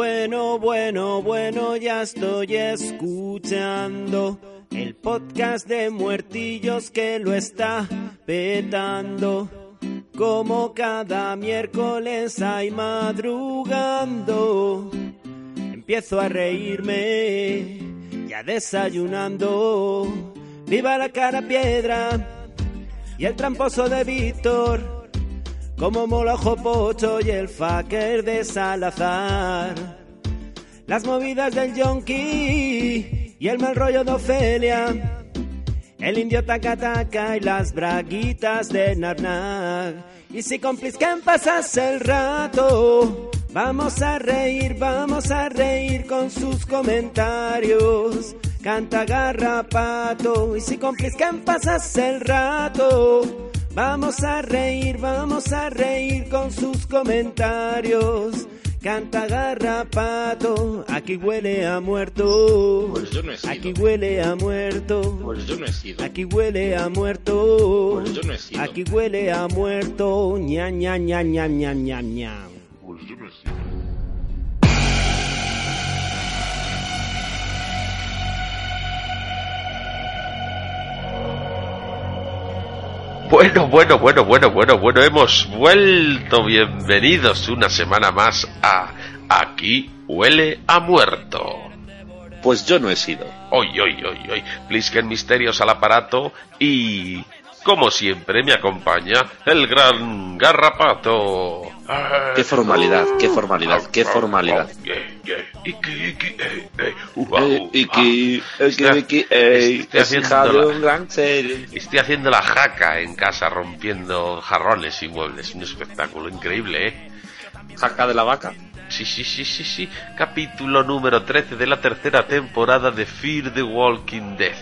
Bueno, bueno, bueno, ya estoy escuchando el podcast de muertillos que lo está petando. Como cada miércoles hay madrugando, empiezo a reírme, ya desayunando. Viva la cara piedra y el tramposo de Víctor como Molojo Pocho y el fucker de Salazar. Las movidas del yonki y el mal rollo de Ofelia. El indio taca y las braguitas de Narnag. Y si compliscan pasas el rato, vamos a reír, vamos a reír con sus comentarios. Canta garrapato, y si compliscan pasas el rato. Vamos a reír, vamos a reír con sus comentarios. Canta garrapato, aquí huele a muerto. Pues yo no he sido. Aquí huele a muerto. Pues yo no he sido. Aquí huele a muerto. Pues yo no he sido. Aquí huele a muerto. ña ña ña ña ña ña ña. Pues yo no he sido. Bueno, bueno, bueno, bueno, bueno, bueno, hemos vuelto. Bienvenidos una semana más a Aquí huele a muerto. Pues yo no he sido. Hoy, hoy, hoy, hoy. Plisken misterios al aparato y, como siempre, me acompaña el gran garrapato. Qué formalidad, qué formalidad, qué formalidad. Eh, eh, Eh, ah, estoy haciendo la- jaca en casa, rompiendo jarrones y muebles. Un espectáculo increíble, ¿eh? Jaca de la vaca. Sí, sí, sí, sí, sí. Capítulo número 13 de la tercera temporada de Fear the Walking Dead.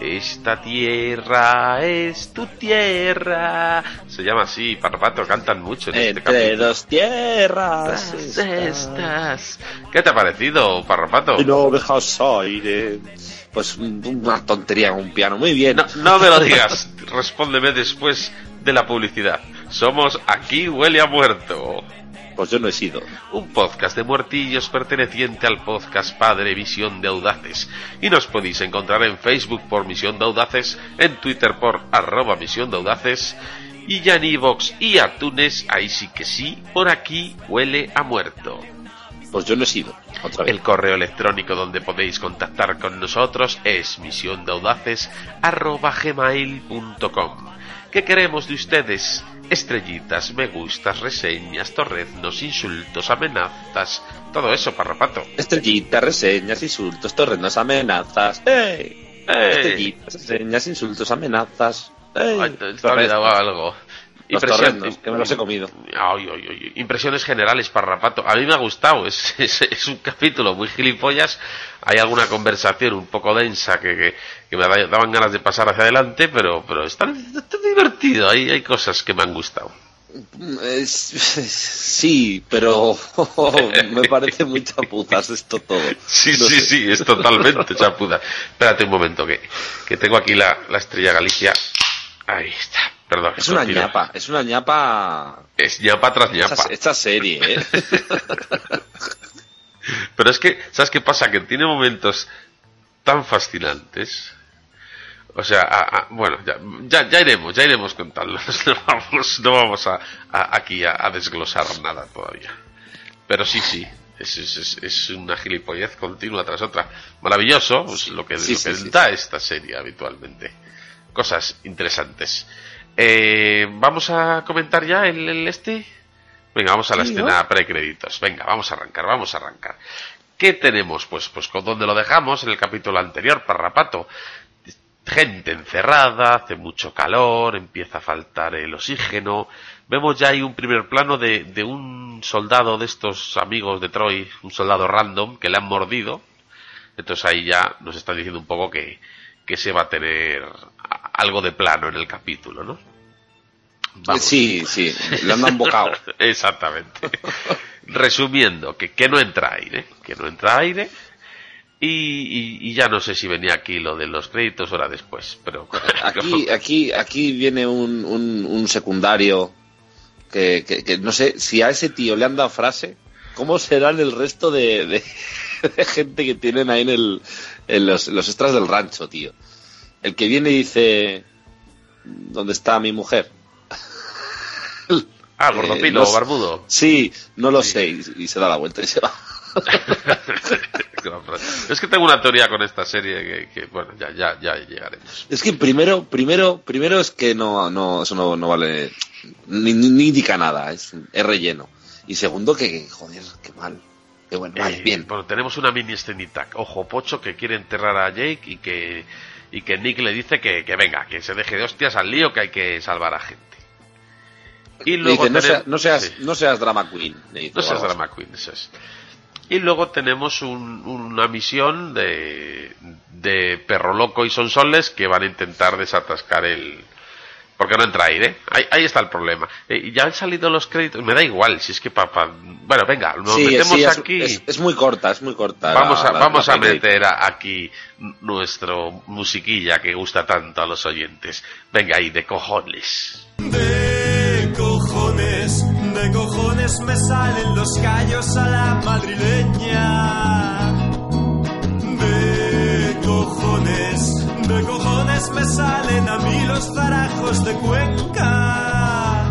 Esta tierra es tu tierra. Se llama así, Parpato, cantan mucho en este Entre capítulo. dos tierras. Estas. ¿Qué te ha parecido, Parrapato? Y no dejas aire. Pues un- una tontería, un piano. Muy bien. No, no me lo digas. Respóndeme después de la publicidad. Somos Aquí Huele a Muerto. Pues yo no he sido. un podcast de muertillos perteneciente al podcast Padre Visión de Audaces. Y nos podéis encontrar en Facebook por Misión de Audaces, en Twitter por arroba Misión de Audaces, y ya en iVoox y Atunes, ahí sí que sí, por aquí huele a muerto. Pues yo no he sido. Otra vez. El correo electrónico donde podéis contactar con nosotros es misiondeudaces.gmail.com ¿Qué queremos de ustedes? Estrellitas, me gustas, reseñas, torreznos, insultos, amenazas, todo eso, parrapato. Estrellitas, reseñas, insultos, torrenos, amenazas. ¡Ey! ¡Ey! Estrellitas, reseñas, insultos, amenazas. ¡Ey! Ay, te, te ha olvidado algo. Los torrenos, que me los he comido. Ay, ay, ay, Impresiones generales, parrapato. A mí me ha gustado. Es, es, es un capítulo muy gilipollas. Hay alguna conversación un poco densa que, que, que me da- daban ganas de pasar hacia adelante, pero, pero está, está divertido. Hay, hay cosas que me han gustado. Sí, pero me parece muy chapuzas esto todo. Sí, No sí, sé. sí, es totalmente chapuda. Espérate un momento, que, que tengo aquí la, la estrella Galicia. Ahí está, perdón. Es una continúa. ñapa, es una ñapa. Es ñapa tras ñapa. Esta, esta serie, ¿eh? Pero es que, ¿sabes qué pasa? Que tiene momentos tan fascinantes. O sea, a- a- bueno, ya, ya, ya iremos, ya iremos contándolos. No vamos, no vamos a, a- aquí a, desglosar nada todavía. Pero sí, sí, es, es, es- es una gilipollez continua tras otra. Maravilloso, pues, lo que, Sí, lo que sí, sí, da esta serie habitualmente. Cosas interesantes. Eh, ¿Vamos a comentar ya el, el este? Venga, vamos a la Sí, ¿no? escena precréditos. Venga, vamos a arrancar, vamos a arrancar. ¿Qué tenemos? Pues, pues con donde lo dejamos en el capítulo anterior, Parrapato. gente encerrada, hace mucho calor, empieza a faltar el oxígeno. Vemos ya ahí un primer plano de, de un soldado de estos amigos de Troy, un soldado random que le han mordido. Entonces ahí ya nos están diciendo un poco que, que se va a tener algo de plano en el capítulo, ¿no? Vamos. Sí, sí, le han dado un bocado. Exactamente. Resumiendo, que, que no entra aire, que no entra aire. Y, y- y ya no sé si venía aquí lo de los créditos o era después, pero Aquí, aquí, aquí viene un, un, un secundario que, que, que no sé si a ese tío le han dado frase, ¿cómo serán el resto de, de- de gente que tienen ahí en, el, en los, los extras del rancho, tío? El que viene y dice, ¿dónde está mi mujer? Ah, gordopilo, Eh, no barbudo. Sí, no lo sé, y, y se da la vuelta y se va. es que tengo una teoría con esta serie que, que, bueno, ya, ya, ya llegaremos. Es que primero, primero, primero es que no, no, eso no, no vale, ni, ni- ni indica nada, es, es relleno. Y segundo que, joder, qué mal. Qué bueno, vale, Eh, bien. Bueno, tenemos una mini escenita. Ojo Pocho que quiere enterrar a Jake y que, y que Nick le dice que, que venga, que se deje de hostias al lío, que hay que salvar a gente. Y luego dice, no, seas, sí. no seas drama queen. dice, No seas drama queen, eso es. Y luego tenemos un- una misión de, de Perro Loco y Sonsoles que van a intentar desatascar el... Porque no entra aire. Ahí, ahí está el problema. Eh, ya han salido los créditos. Me da igual, si es que papá... Bueno, venga, nos Sí, metemos sí, es, aquí. es- es muy corta, es muy corta. Vamos la- a, la- vamos la a peli. meter a- aquí nuestro musiquilla que gusta tanto a los oyentes. Venga ahí, de cojones. De cojones, de cojones me salen los callos a la madrileña. De cojones, de cojones me salen a mí los zarajos de Cuenca.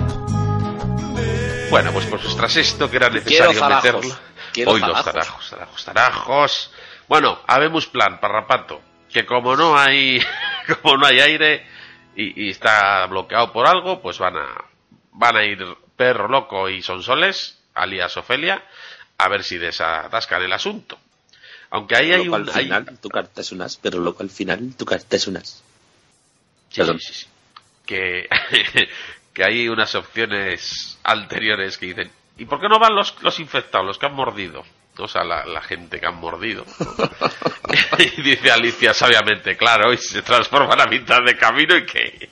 De Bueno, pues, pues tras esto que era necesario zarajos. meterlo. Quiero Hoy los zarajos. zarajos, zarajos. Bueno, habemos plan, parrapato. Que como no hay, como no hay aire y, y está bloqueado por algo, pues van a, van a ir Perro Loco y Sonsoles, alias Ofelia, a ver si desatascan el asunto. Aunque ahí hay Loco un, al hay- final tu carta es unas, pero loco al final tu carta es unas. Sí, Perdón. sí, sí. Que, que hay unas opciones anteriores que dicen, ¿y por qué no van los, los infectados, los que han mordido? O sea, la, la gente que han mordido. y dice Alicia sabiamente, claro, y se transforma a mitad de camino y que...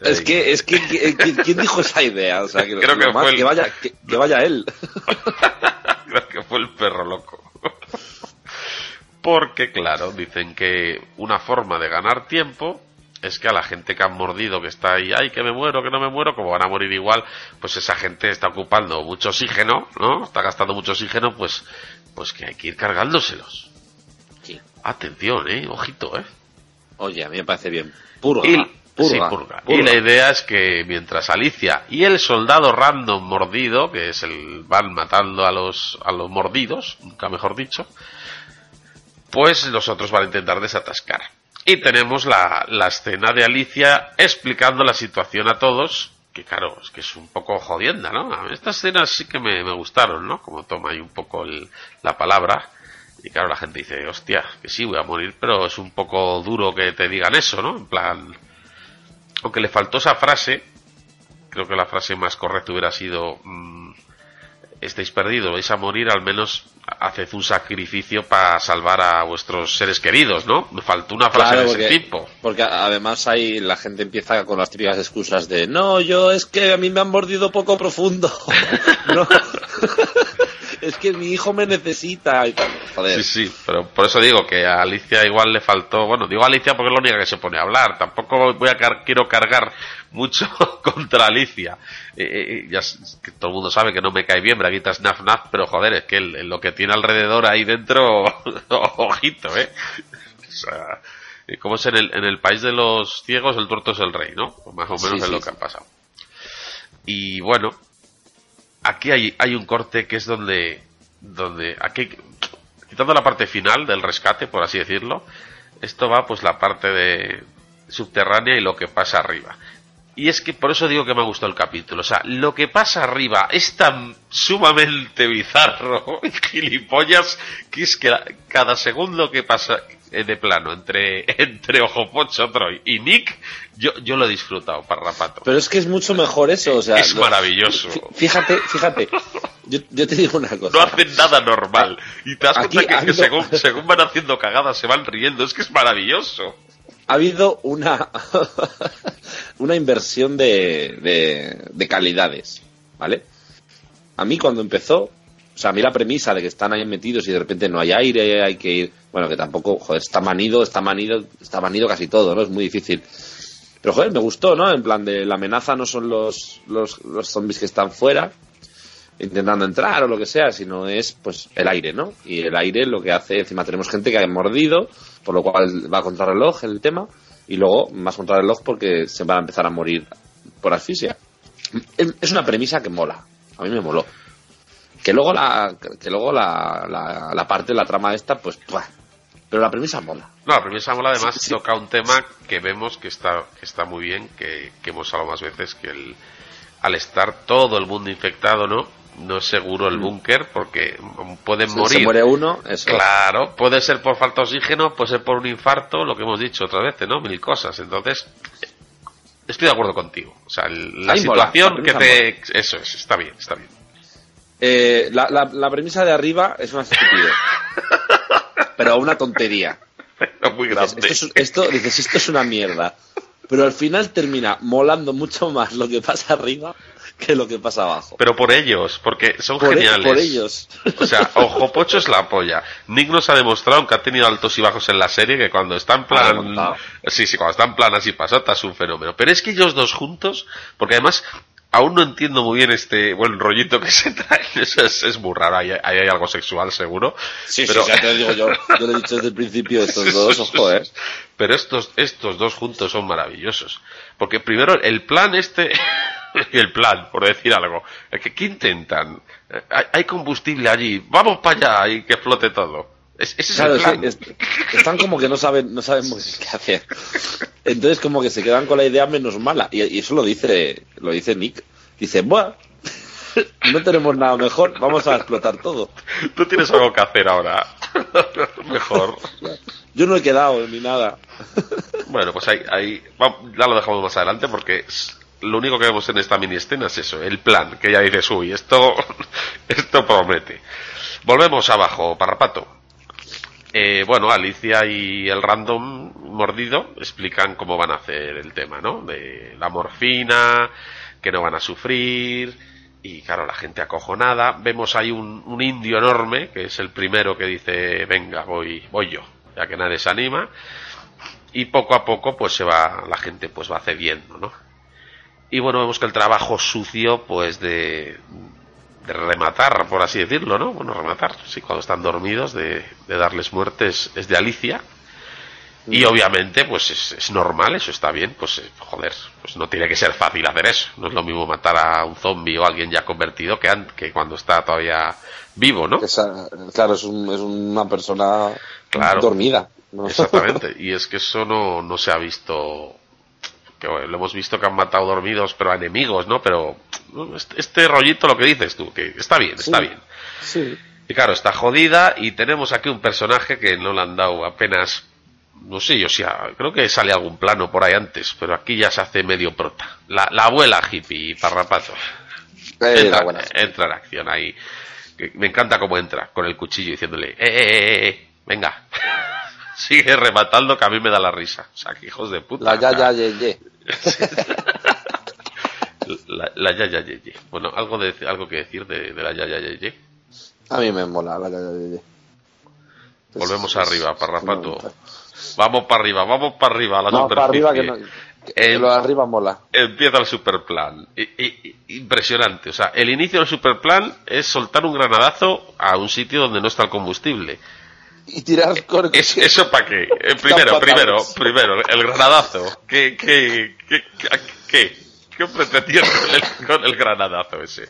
Es que, es que, ¿quién dijo esa idea? O sea, que, Creo que más, fue el- que vaya, que, que vaya él. Creo que fue el perro loco. Porque, claro, dicen que una forma de ganar tiempo es que a la gente que han mordido, que está ahí, ay, que me muero, que no me muero, como van a morir igual, pues esa gente está ocupando mucho oxígeno, ¿no? Está gastando mucho oxígeno, pues, pues que hay que ir cargándoselos. Sí. Atención, eh, ojito, eh. Oye, a mí me parece bien. Purga. Y, purga, sí, purga. purga. Y la idea es que mientras Alicia y el soldado random mordido, que es el van matando a los a los mordidos, nunca mejor dicho, pues los otros van a intentar desatascar. Y tenemos la, la escena de Alicia explicando la situación a todos, que claro, es que es un poco jodienda, ¿no? Estas escenas sí que me, me gustaron, ¿no? Como toma ahí un poco la palabra. Y claro, la gente dice, hostia, que sí, voy a morir, pero es un poco duro que te digan eso, ¿no? En plan, aunque le faltó esa frase, creo que la frase más correcta hubiera sido, mm, estáis perdidos, vais a morir, al menos haced un sacrificio para salvar a vuestros seres queridos, ¿no? Me faltó una frase Claro, de porque, ese tipo. porque además ahí la gente empieza con las típicas excusas de no, yo es que a mí me han mordido poco profundo. no. es que mi hijo me necesita y tal. Joder. Sí, sí, pero por eso digo que a Alicia igual le faltó, bueno, digo Alicia porque es la única que se pone a hablar, tampoco voy a car- quiero cargar mucho contra Alicia. Eh, eh, ya s- que todo el mundo sabe que no me cae bien Braguita Snaf Naf, pero joder, es que el- lo que tiene alrededor ahí dentro, ojito, eh. O sea, eh, como es en el, en el país de los ciegos, el tuerto es el rey, ¿no? Pues más o menos Sí, es sí, lo sí. que ha pasado. Y bueno, aquí hay, un corte que es donde, donde aquí, quitando la parte final del rescate, por así decirlo, esto va pues la parte de subterránea y lo que pasa arriba. Y es que por eso digo que me ha gustado el capítulo. O sea, lo que pasa arriba es tan sumamente bizarro y gilipollas que es que cada segundo que pasa de plano entre, entre Ojo Pocho, Troy y Nick, yo, yo lo he disfrutado, parrapato. Pero es que es mucho mejor eso, o sea... es lo- maravilloso. fí- Fíjate, fíjate. Yo, yo te digo una cosa. No hacen nada normal. Y te das Aquí cuenta que, que según, según van haciendo cagadas se van riendo. Es que es maravilloso. Ha habido una una inversión de, de, de calidades, ¿vale? A mí cuando empezó, o sea, a mí la premisa de que están ahí metidos y de repente no hay aire, hay que ir, bueno, que tampoco, joder, está manido, está manido, está manido casi todo, ¿no? Es muy difícil. Pero joder, me gustó, ¿no? En plan de la amenaza no son los, los, los zombies que están fuera intentando entrar o lo que sea, sino es pues el aire, ¿no? Y el aire lo que hace, encima tenemos gente que ha mordido, por lo cual va contra reloj el tema, y luego más contra reloj porque se van a empezar a morir por asfixia. Es es una premisa que mola, a mí me moló. Que luego la, que luego la, la, la parte, la trama esta, pues, ¡buah! pero la premisa mola. No, la premisa mola además Sí, sí. toca un tema que vemos que está, que está muy bien, que, que hemos hablado más veces, que el, al estar todo el mundo infectado, ¿no? No es seguro el búnker porque mm, pueden morir. Se muere uno, eso. Claro, puede ser por falta de oxígeno, puede ser por un infarto, lo que hemos dicho otras veces, ¿no? Mil cosas. Entonces, estoy de acuerdo contigo. O sea, la Ahí situación que te... Eso es, está bien, está bien. Eh, la, la, la premisa de arriba es una estupidez. pero una tontería. Pero muy Dices, grande. esto, es- esto- dices, esto es una mierda. Pero al final termina molando mucho más lo que pasa arriba que lo que pasa abajo. Pero por ellos, porque son Por, e- geniales. por ellos. O sea, Ojo Pocho es la polla. Nick nos ha demostrado que ha tenido altos y bajos en la serie, que cuando está en plan... Sí, sí, cuando está en plan así pasota es un fenómeno. Pero es que ellos dos juntos, porque además aún no entiendo muy bien este buen rollito que se trae. Eso es, es muy raro, ahí, ahí hay algo sexual seguro. Sí, pero, sí, ya te lo digo yo. Yo lo he dicho desde el principio, estos dos, ojo, eh. Pero estos, estos dos juntos son maravillosos. Porque primero el plan este, el plan, por decir algo, es que ¿qué intentan? Eh, Hay, hay combustible allí, vamos para allá y que flote todo. Es- ese es Claro, el es plan. es- están como que no saben, no saben muy bien qué hacer. Entonces como que se quedan con la idea menos mala. Y, y eso lo dice, lo dice Nick. Dice, bueno, no tenemos nada mejor, vamos a explotar todo. Tú tienes algo que hacer ahora. Mejor. Yo no he quedado ni nada. Bueno, pues ahí, ahí ya lo dejamos más adelante porque lo único que vemos en esta mini escena es eso, el plan, que ya dices, uy, esto, esto promete. Volvemos abajo, Parrapato. Eh, bueno, Alicia y el random mordido explican cómo van a hacer el tema, ¿no? De la morfina, que no van a sufrir, y claro, la gente acojonada. Vemos ahí un, un indio enorme, que es el primero que dice, venga, voy, voy yo, ya que nadie se anima y poco a poco pues se va la gente pues va cediendo no y bueno vemos que el trabajo sucio pues de, de rematar por así decirlo no bueno rematar sí cuando están dormidos de, de darles muertes es de Alicia y obviamente pues es, es normal eso está bien pues eh, joder pues no tiene que ser fácil hacer eso no es lo mismo matar a un zombie o a alguien ya convertido que, que cuando está todavía vivo no Esa- claro, es, un- es una persona Claro. dormida. ¿no? Exactamente, y es que eso no, no se ha visto. Que bueno, lo hemos visto que han matado dormidos, pero a enemigos, ¿no? Pero este, este rollito, lo que dices tú, que está bien, está Sí. bien. Sí. Y claro, está jodida, y tenemos aquí un personaje que no le han dado apenas. No sé yo si ha- creo que sale algún plano por ahí antes, pero aquí ya se hace medio prota. La, la abuela hippie, parrapato. Eh, entra, la entra en acción ahí. Me encanta cómo entra con el cuchillo diciéndole, eh, eh, eh, eh, venga. Sigue rematando que a mí me da la risa. O sea, que hijos de puta. La ya, ya, ye, ye. La, la ya, ya, ye, ye. Bueno, algo, de, algo que decir de, de la ya, ya, ye, ye. A mí me mola la ya, ya, ye, ye. Volvemos Es- arriba, es- parrapato. Vamos para arriba, vamos para arriba, a la Vamos para arriba que, no, que- que El- lo de arriba mola. Empieza el superplan. I- i- i- impresionante. O sea, el inicio del superplan es soltar un granadazo a un sitio donde no está el combustible. Y tirar con Es- ¿Eso para qué? Eh, primero, primero, primero, el granadazo. ¿Qué, qué, qué, qué, qué, qué pretendía con el, con el granadazo ese?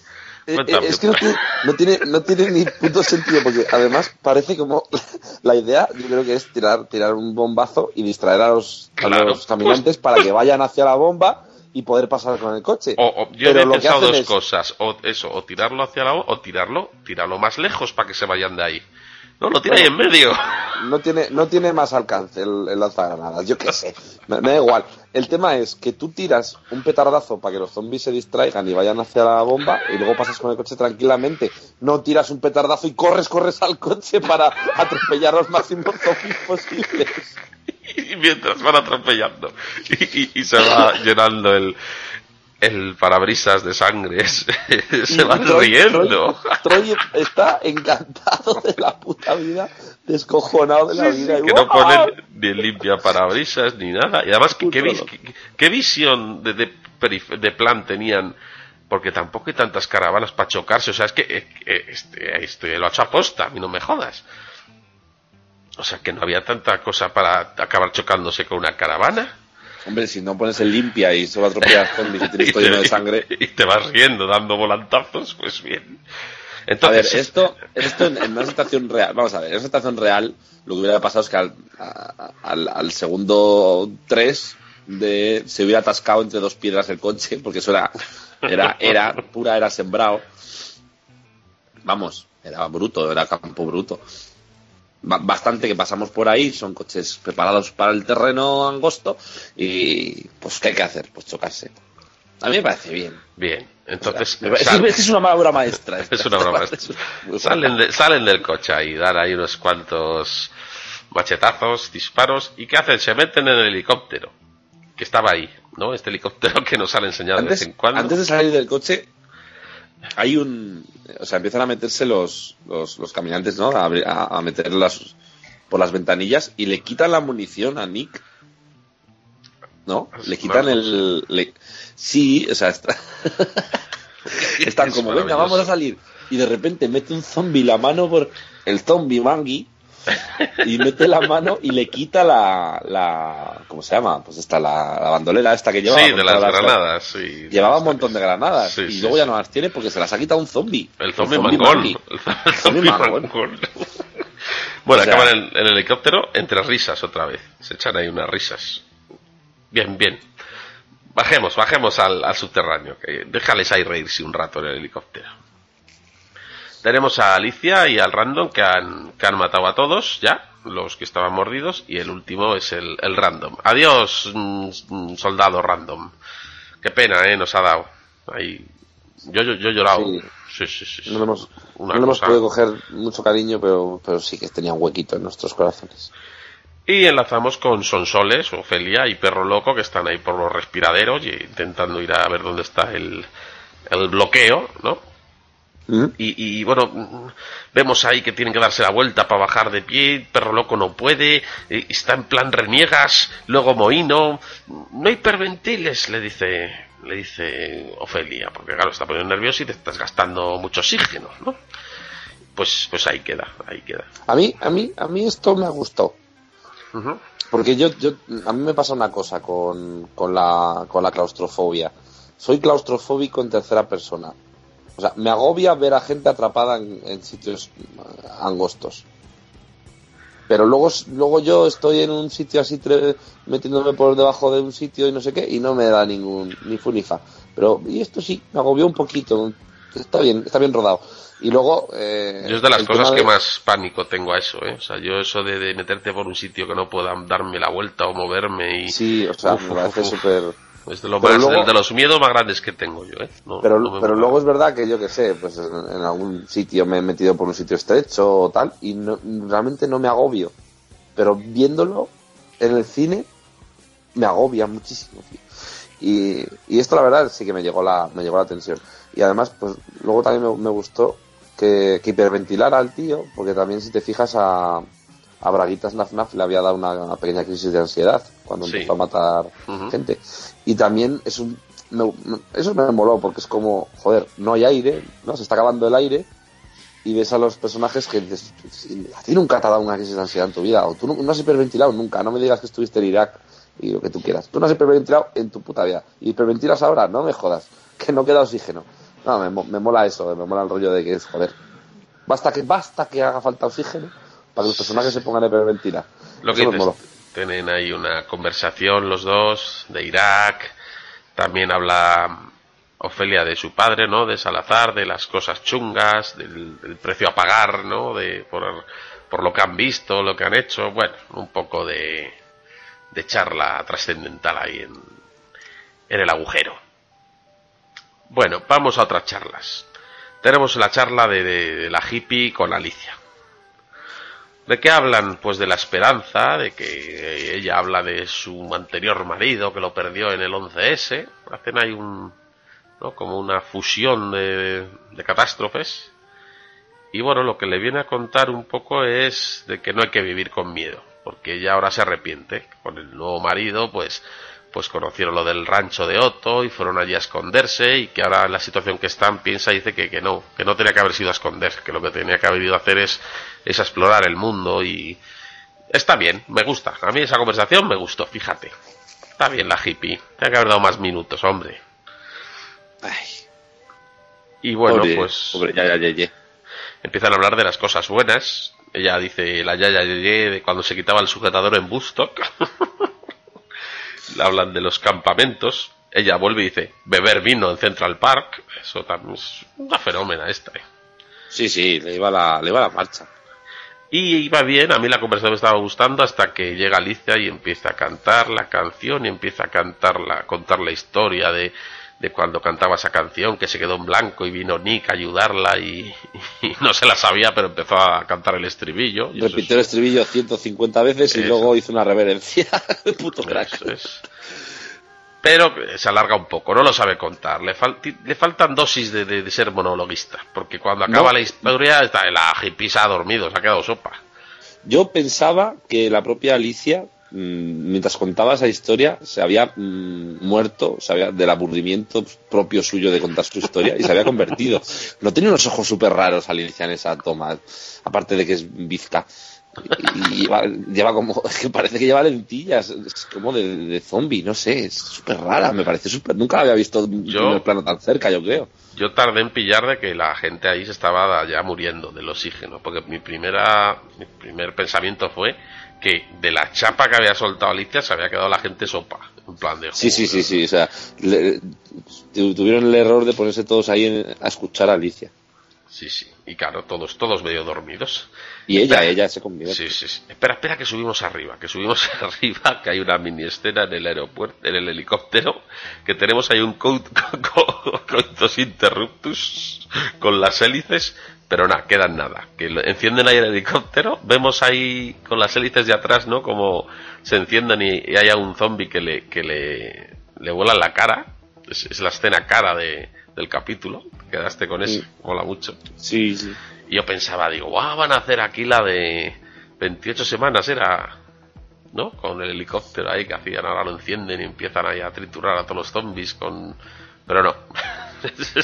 Eh, eh, es que no tiene, no, tiene, no tiene ni puto sentido, porque además parece como la idea, yo creo que es tirar, tirar un bombazo y distraer a los, a los caminantes para que vayan hacia la bomba y poder pasar con el coche. O, o- yo Pero he pensado dos es- cosas, o eso, o tirarlo hacia la o tirarlo, tirarlo más lejos para que se vayan de ahí. No, lo tira ahí en medio. No tiene, no tiene más alcance el, el lanzagranadas, yo qué sé. Me, me da igual. El tema es que tú tiras un petardazo para que los zombies se distraigan y vayan hacia la bomba y luego pasas con el coche tranquilamente. No tiras un petardazo y corres, corres al coche para atropellar a los máximos zombies posibles. y mientras van atropellando y, y- y se va llenando el el parabrisas de sangre se, Troy- riendo. Troy, Troy está encantado de la puta vida, descojonado de la Sí, sí, vida. y que no ponen ni limpia parabrisas ni nada. Y además que, qué, qué- qué visión de, de, perif- de plan tenían. Porque tampoco hay tantas caravanas para chocarse. O sea es que eh, eh, este, este lo ha hecho aposta a mí no me jodas. O sea que no había tanta cosa para acabar chocándose con una caravana Hombre, si no pones el limpia y se va a atropellar zombies y tienes todo lleno de sangre. y te vas riendo dando volantazos, pues bien. A ver, Entonces, esto, esto en, en una situación real, vamos a ver, en una situación real, lo que hubiera pasado es que al, a- al, al segundo 3 de, se hubiera atascado entre dos piedras el coche, porque eso era, era, era, pura era sembrado. Vamos, era bruto, era campo bruto. Ba- Bastante que pasamos por ahí, son coches preparados para el terreno angosto y pues ¿qué hay que hacer? Pues chocarse. A mí me parece bien. bien. Entonces, es, es una obra maestra. esta. es una broma. Es muy salen, de- salen del coche ahí, dan ahí unos cuantos machetazos, disparos, ¿y qué hacen? Se meten en el helicóptero, que estaba ahí, ¿no? Este helicóptero que nos han enseñado de vez en cuando. antes de salir del coche hay un o sea empiezan a meterse los, los, los caminantes no a, a, a meter las por las ventanillas y le quitan la munición a Nick no Es le quitan el le- sí o sea está- están Es como venga vamos a salir y de repente mete un zombie la mano por el zombie mangui y mete la mano y le quita la, la ¿cómo se llama? pues esta la, la bandolera esta que lleva Sí, de las granadas, sí. Llevaba un montón de granadas Sí, y sí, luego ya no las tiene porque se las ha quitado un zombie. El zombie mangón. El zombie mangón. Bueno, O sea- acaban en, en el helicóptero entre risas otra vez. Se echan ahí unas risas. Bien, bien. Bajemos, bajemos al, al subterráneo. Que déjales ahí reírse un rato en el helicóptero. Tenemos a Alicia y al random que han, que han matado a todos ya, los que estaban mordidos, y el último es el, el random. Adiós, mm, soldado random. Qué pena, ¿eh? Nos ha dado. Ahí. Yo, yo, yo he llorado. Sí. Sí, sí. No hemos, no hemos podido coger mucho cariño, pero, pero sí que tenía un huequito en nuestros corazones. Y enlazamos con Sonsoles, Ofelia y Perro Loco que están ahí por los respiraderos y intentando ir a ver dónde está el, el bloqueo, ¿no? ¿Mm? Y, y, bueno, vemos ahí que tienen que darse la vuelta para bajar de pie, Perro Loco no puede, eh, está en plan reniegas, luego Moino, no hay perventiles, le dice, le dice Ofelia, porque claro, está poniendo nervioso y te estás gastando mucho oxígeno, ¿no? Pues, pues ahí queda, ahí queda. A mí, a mí, a mí esto me gustó. Porque yo, yo, a mí me pasa una cosa con, con, la, con la claustrofobia. Soy claustrofóbico en tercera persona. O sea, me agobia ver a gente atrapada en, en sitios eh, angostos. Pero luego, luego yo estoy en un sitio así, tre- metiéndome por debajo de un sitio y no sé qué, y no me da ningún, ni fu ni fa. Pero, y esto sí, me agobió un poquito. Está bien, está bien rodado. Y luego, eh, Yo es de las cosas que de- más pánico tengo a eso, ¿eh? O sea, yo eso de, de meterte por un sitio que no pueda darme la vuelta o moverme y... Sí, o sea, Uf, me parece súper... Es de, lo más, luego- de los miedos más grandes que tengo yo, ¿eh? No- Pero, no pero luego es verdad que yo que sé, pues en, en algún sitio me he metido por un sitio estrecho o tal, y no- realmente no me agobio. Pero viéndolo en el cine, me agobia muchísimo, tío. Y, y esto la verdad sí que me llegó la, me llegó la tensión. Y además, pues luego también me, me gustó que, que hiperventilara al tío, porque también si te fijas a, a Braguitas Naf le había dado una, una pequeña crisis de ansiedad cuando Sí. empezó a matar gente. Y también es un, me- eso me moló porque es como, joder, no hay aire, ¿no? Se está acabando el aire y ves a los personajes que dices, a ti nunca te ha dado una crisis de ansiedad en tu vida, o tú no, no has hiperventilado nunca, no me digas que estuviste en Irak y lo que tú quieras. Tú no has hiperventilado en tu puta vida. Y hiperventilas ahora, no me jodas, que no queda oxígeno. No, me, me mola eso, me mola el rollo de que es, joder, basta que, basta que haga falta oxígeno para que los personajes se pongan a hiperventilar. Lo que Eso moló. tienen ahí una conversación los dos de Irak, También habla Ofelia de su padre, ¿no? De Salazar, de las cosas chungas, del, del precio a pagar, ¿no? De, por, por lo que han visto, lo que han hecho. Bueno, un poco de, de charla trascendental ahí en, en el agujero. Bueno, vamos a otras charlas. Tenemos la charla de, de- de la hippie con Alicia. ¿De qué hablan? Pues de la esperanza, de que ella habla de su anterior marido que lo perdió en el 11S. Hacen ahí un, ¿no? como una fusión de, de catástrofes. Y bueno, lo que le viene a contar un poco es de que no hay que vivir con miedo, porque ella ahora se arrepiente. Con el nuevo marido, pues, pues conocieron lo del rancho de Otto y fueron allí a esconderse y que ahora en la situación que están piensa y dice que, que no, que no tenía que haber sido a esconder, que lo que tenía que haber ido a hacer es, es a explorar el mundo y está bien, me gusta. A mí esa conversación me gustó, fíjate. Está bien la hippie, tenía que haber dado más minutos, hombre. Ay, Y bueno, pobre, pues pobre, ya, ya, ya, ya. empiezan a hablar de las cosas buenas. Ella dice la yaya yeye de cuando se quitaba el sujetador en Bustock. Le hablan de los campamentos. Ella vuelve y dice beber vino en Central Park. Eso también es una fenómena esta. ¿eh? Sí, sí, le iba la, le iba la marcha. Y iba bien, a mí la conversación me estaba gustando hasta que llega Alicia y empieza a cantar la canción y empieza a cantar la, a contar la historia de, de cuando cantaba esa canción, que se quedó en blanco y vino Nick a ayudarla y, y no se la sabía, pero empezó a cantar el estribillo. y Repitió el es- estribillo 150 veces y Eso. luego hizo una reverencia. Puto crack. es. Pero se alarga un poco, no lo sabe contar. Le, falti- le faltan dosis de, de- de ser monologuista, porque cuando acaba No. la historia, está la hippie se ha dormido, se ha quedado sopa. Yo pensaba que la propia Alicia, mientras contaba esa historia, se había mm, muerto, se había, del aburrimiento propio suyo de contar su historia y se había convertido. No tenía unos ojos súper raros Alicia en esa toma, aparte de que es bizca. Y, y lleva, lleva como, es que parece que lleva lentillas, es como de, de zombie, no sé, es súper rara, me parece súper, nunca la había visto en Yo- primer plano tan cerca, yo creo. Yo tardé en pillar de que la gente ahí se estaba ya muriendo del oxígeno, porque mi primera mi primer pensamiento fue que de la chapa que había soltado Alicia se había quedado la gente sopa, en plan de Sí, sí, sí, sí. O sea, le- tuvieron el error de ponerse todos ahí en- a escuchar a Alicia. Sí, sí. Y claro, todos todos medio dormidos. Y ella, Espera. ella se convierte. Sí, sí, sí. Espera, espera que subimos arriba, que subimos arriba, que hay una mini escena en el aeropuerto, en el helicóptero, que tenemos ahí un co- co- co- coitus interruptus con las hélices, pero nada, quedan nada. Que encienden ahí el helicóptero, vemos ahí con las hélices de atrás, ¿no? Como se encienden y, y haya un zombie que le, que le, le vuela en la cara. Es, es la escena cara de, del capítulo. Te quedaste con eso, Sí. mola mucho. Sí, sí. Y yo pensaba, digo, guau, van a hacer aquí la de 28 semanas, era, ¿no? Con el helicóptero ahí que hacían, ahora lo encienden y empiezan ahí a triturar a todos los zombies con... Pero no, se,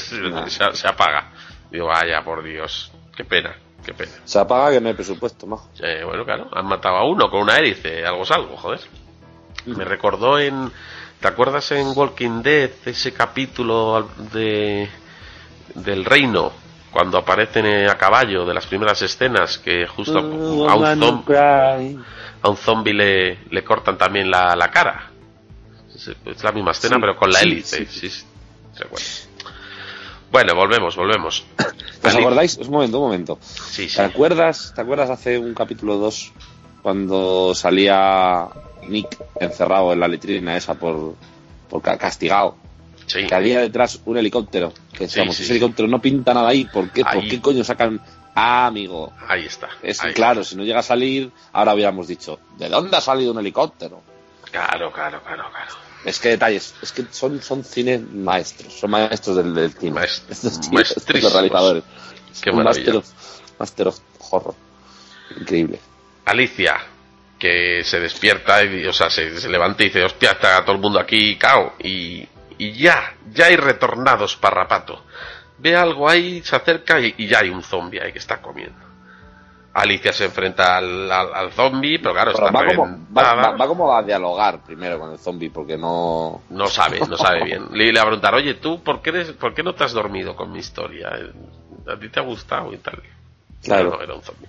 se apaga. Digo, vaya, por Dios, qué pena, qué pena. Se apaga que no hay presupuesto, majo. Eh, bueno, claro, han matado a uno con una hélice, algo es algo, joder. Me recordó en... ¿Te acuerdas en Walking Dead ese capítulo de del reino cuando aparecen eh, a caballo de las primeras escenas que justo a un, zom- a un zombie le, le cortan también la, la cara? Es, es la misma escena Sí, pero con la sí, hélice. sí. Sí. Bueno, volvemos, volvemos. ¿Os acordáis? Un momento, un momento. Sí, sí. ¿Te acuerdas, ¿Te acuerdas hace un capítulo 2 cuando salía Nick encerrado en la letrina esa por, por ca- castigado? sí. Que había detrás un helicóptero. Que decíamos, ese helicóptero no pinta nada ahí. ¿Por qué? ¿Por qué coño sacan? Ah, amigo. Ahí está. Es ahí. claro, si no llega a salir, ahora hubiéramos dicho, ¿de dónde ha salido un helicóptero? Claro, claro, claro, claro. Es que detalles, es que son, son cine maestros, son maestros del, del cine. Maest- Estos tíos, maestrísimos. estos realizadores. Qué maravilla. Master of, Master of Horror. Increíble. Alicia, que se despierta, y, o sea, se, se levanta y dice, hostia, está todo el mundo aquí, cao, y, y ya, ya hay retornados, parrapato. Ve algo ahí, se acerca y, y ya hay un zombie ahí que está comiendo. Alicia se enfrenta al, al, al zombie, pero claro, Pero está va, como, va, reventada. va- va como a dialogar primero con el zombie, porque no... No sabe, no sabe bien. Le, le va a preguntar, oye, ¿tú por qué, eres- por qué no te has dormido con mi historia? ¿A ti te ha gustado y tal? Claro. No, no, era un zombie.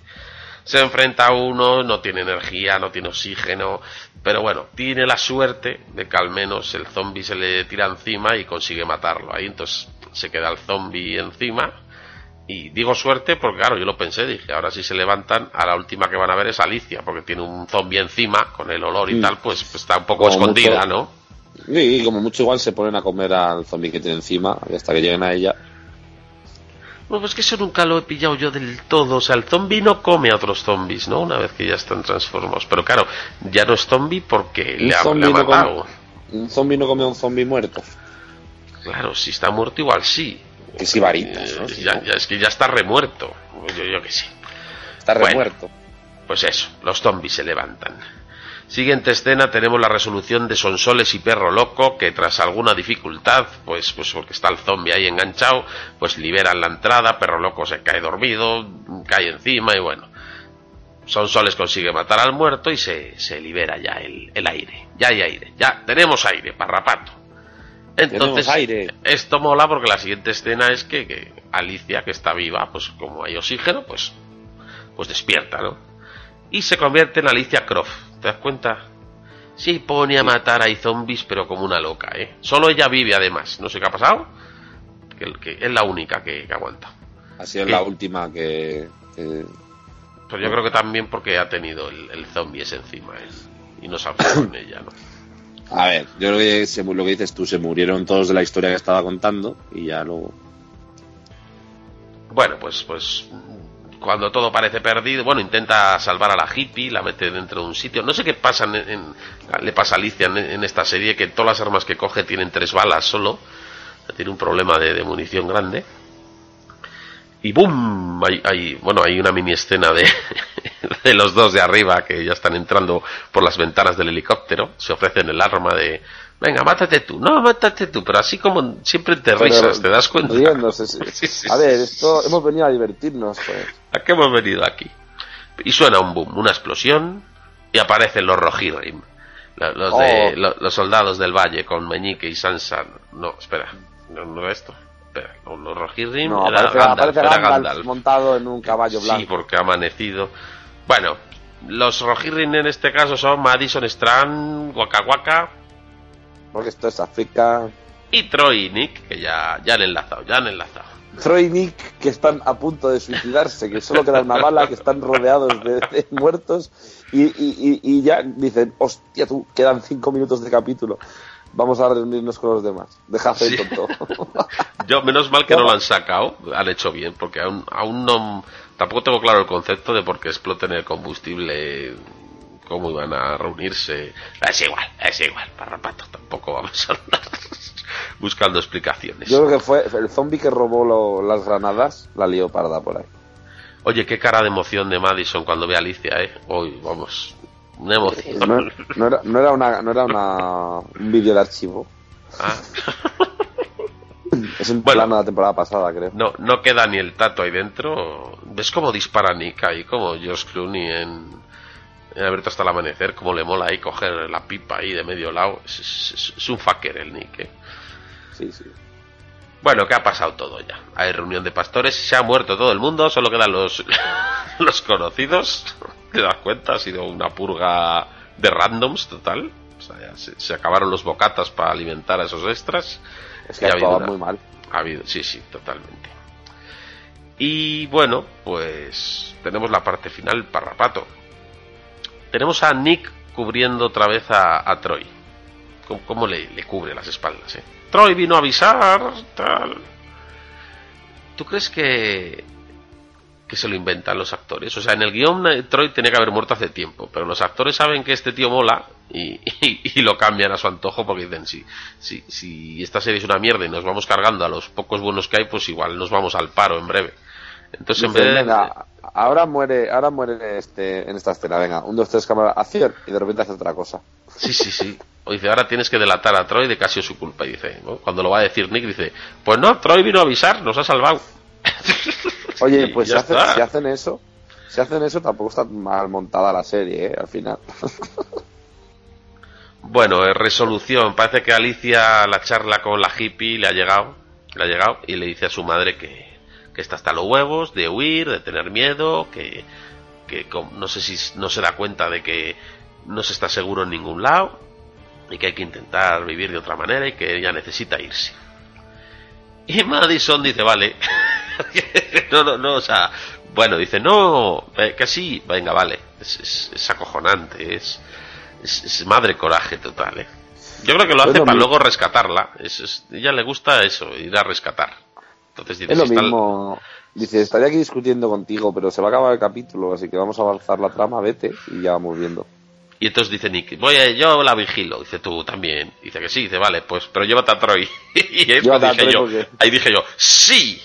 se enfrenta a uno, no tiene energía, no tiene oxígeno, pero bueno, tiene la suerte de que al menos el zombie se le tira encima y consigue matarlo. Ahí entonces se queda el zombie encima. Y digo suerte porque, claro, yo lo pensé, dije, ahora si se levantan, a la última que van a ver es Alicia, porque tiene un zombie encima, con el olor y Mm. tal, pues, pues está un poco Como escondida, mucho- ¿no? Y como mucho igual se ponen a comer al zombie que tiene encima hasta que lleguen a ella. Bueno, pues que eso nunca lo he pillado yo del todo. O sea, el zombie no come a otros zombies, ¿no? Una vez que ya están transformados. Pero claro, ya no es zombie porque Un le ha, le ha no come- matado. Un zombie no come a un zombie muerto. Claro, si está muerto igual sí. Que si varitas, ¿no? Eh, ya, ya es que ya está remuerto. Yo, yo que sí. está bueno. remuerto. Pues eso, los zombies se levantan. Siguiente escena tenemos la resolución de Sonsoles y Perro Loco que tras alguna dificultad, pues, pues porque está el zombie ahí enganchado, pues liberan la entrada, Perro Loco se cae dormido, cae encima y bueno. Sonsoles consigue matar al muerto y se, se libera ya el, el aire. Ya hay aire, ya tenemos aire, parrapato. Entonces, aire. esto mola porque la siguiente escena es que, que Alicia, que está viva, pues como hay oxígeno, pues, pues despierta, ¿no? Y se convierte en Alicia Croft. ¿Te das cuenta? Sí, pone a matar a zombies, pero como una loca, ¿eh? Solo ella vive, además. No sé qué ha pasado. Que, que es la única que, que aguanta. Ha sido Sí. la última que, que- Pero yo creo que también porque ha tenido el, el zombie ese encima, ¿eh? Y no se ha en ella, ¿no? A ver, yo creo que se- lo que dices tú, se murieron todos de la historia que estaba contando y ya luego... Bueno, pues, pues cuando todo parece perdido, bueno, intenta salvar a la hippie, la mete dentro de un sitio. No sé qué pasa en, le pasa a Alicia en, en esta serie, que todas las armas que coge tienen tres balas solo. Tiene un problema de, de munición grande. Y ¡boom! Hay, hay- bueno, hay una mini escena de, de los dos de arriba que ya están entrando por las ventanas del helicóptero. Se ofrecen el arma de, venga, mátate tú. No, mátate tú, pero así como siempre te Pero risas, ¿te das cuenta? riéndose, sí. Sí, sí, a ver, esto hemos venido a divertirnos, pues. ¿A qué hemos venido aquí? Y suena un boom, una explosión, y aparecen los Rohirrim. Lo- Los, de, Oh. lo- los soldados del valle con Meñique y Sansa. No, espera, no, no esto. Espera, los Rohirrim No, era aparece, Gandalf, aparece era Gandalf Gandalf. montado en un caballo blanco. Sí, porque ha amanecido. Bueno, los Rohirrim en este caso son Madison Strand, Waka Waka Porque esto es África. y Troy y Nick, que ya, ya han enlazado, ya han enlazado. Troy y Nick que están a punto de suicidarse, que solo queda una bala, que están rodeados de, de muertos y, y- y- y ya dicen, hostia, tú, quedan cinco minutos de capítulo. Vamos a reunirnos con los demás. Deja hacer Sí. tonto. Yo, menos mal que no lo han sacado, han hecho bien, porque aún, aún no. Tampoco tengo claro el concepto de por qué exploten el combustible, cómo iban a reunirse. Es igual, es igual, parrapato, tampoco vamos a andar buscando explicaciones. Yo creo que fue el zombie que robó lo- las granadas, la lió parda por ahí. Oye, qué cara de emoción de Madison cuando ve a Alicia, ¿eh? Hoy, vamos, una emoción. No, no era, no era una, no era una, un vídeo de archivo. Ah, Es Bueno. plano de la temporada pasada, creo. no, no queda ni el tato ahí dentro. ¿Ves cómo dispara Nick ahí? Como George Clooney en, en Abierto hasta el amanecer, como le mola ahí coger la pipa ahí de medio lado. Es, es- es un fucker el Nick, ¿eh? Sí, sí. Bueno, que ha pasado todo ya. Hay reunión de pastores, se ha muerto todo el mundo, solo quedan los, los conocidos. ¿Te das cuenta? Ha sido una purga de randoms total. O sea, ya se, se acabaron los bocatas para alimentar a esos extras. Es que ha habido una- muy mal. Ha habido, sí, sí, totalmente. Y bueno, pues tenemos la parte final, parrapato. Tenemos a Nick cubriendo otra vez a, a Troy. ¿Cómo, cómo le, le cubre las espaldas, eh? Troy vino a avisar, tal. ¿Tú crees que, que se lo inventan los actores? O sea, en el guion eh, Troy tenía que haber muerto hace tiempo, pero los actores saben que este tío mola y, y- y lo cambian a su antojo porque dicen, si, si, si esta serie es una mierda y nos vamos cargando a los pocos buenos que hay, pues igual nos vamos al paro en breve. Entonces, en vez de... venga, ahora muere, ahora muere este, en esta escena, venga, un, dos, tres, cámara, acción, y de repente hace otra cosa. Sí, sí, sí. O dice, ahora tienes que delatar a Troy de que ha sido su culpa. Y dice, ¿no? cuando lo va a decir Nick, dice, pues no, Troy vino a avisar, nos ha salvado. Oye, pues si, hacen- si hacen eso, si hacen eso tampoco está mal montada la serie, ¿eh? Al final. Bueno, resolución. Parece que Alicia la charla con la hippie le ha llegado, le ha llegado y le dice a su madre que, que está hasta los huevos de huir, de tener miedo, que, que no sé si no se da cuenta de que no se está seguro en ningún lado y que hay que intentar vivir de otra manera y que ella necesita irse. Y Madison dice, vale. no, no, no, o sea, bueno, dice, no, eh, que sí, venga, vale. Es- es acojonante, es, es, es madre coraje total, ¿eh? Yo creo que lo hace lo para mismo. luego rescatarla. Es, es- ella le gusta eso, ir a rescatar. Entonces dice, Es lo mismo. Dice, estaría aquí discutiendo contigo, pero se va a acabar el capítulo, así que vamos a avanzar la trama, vete y ya vamos viendo. Y entonces dice Nick, voy a, yo la vigilo. Dice tú también. Dice que sí, dice, vale, pues, pero llévate a Troy. y ahí, dije Troy yo, porque- ahí dije yo, sí.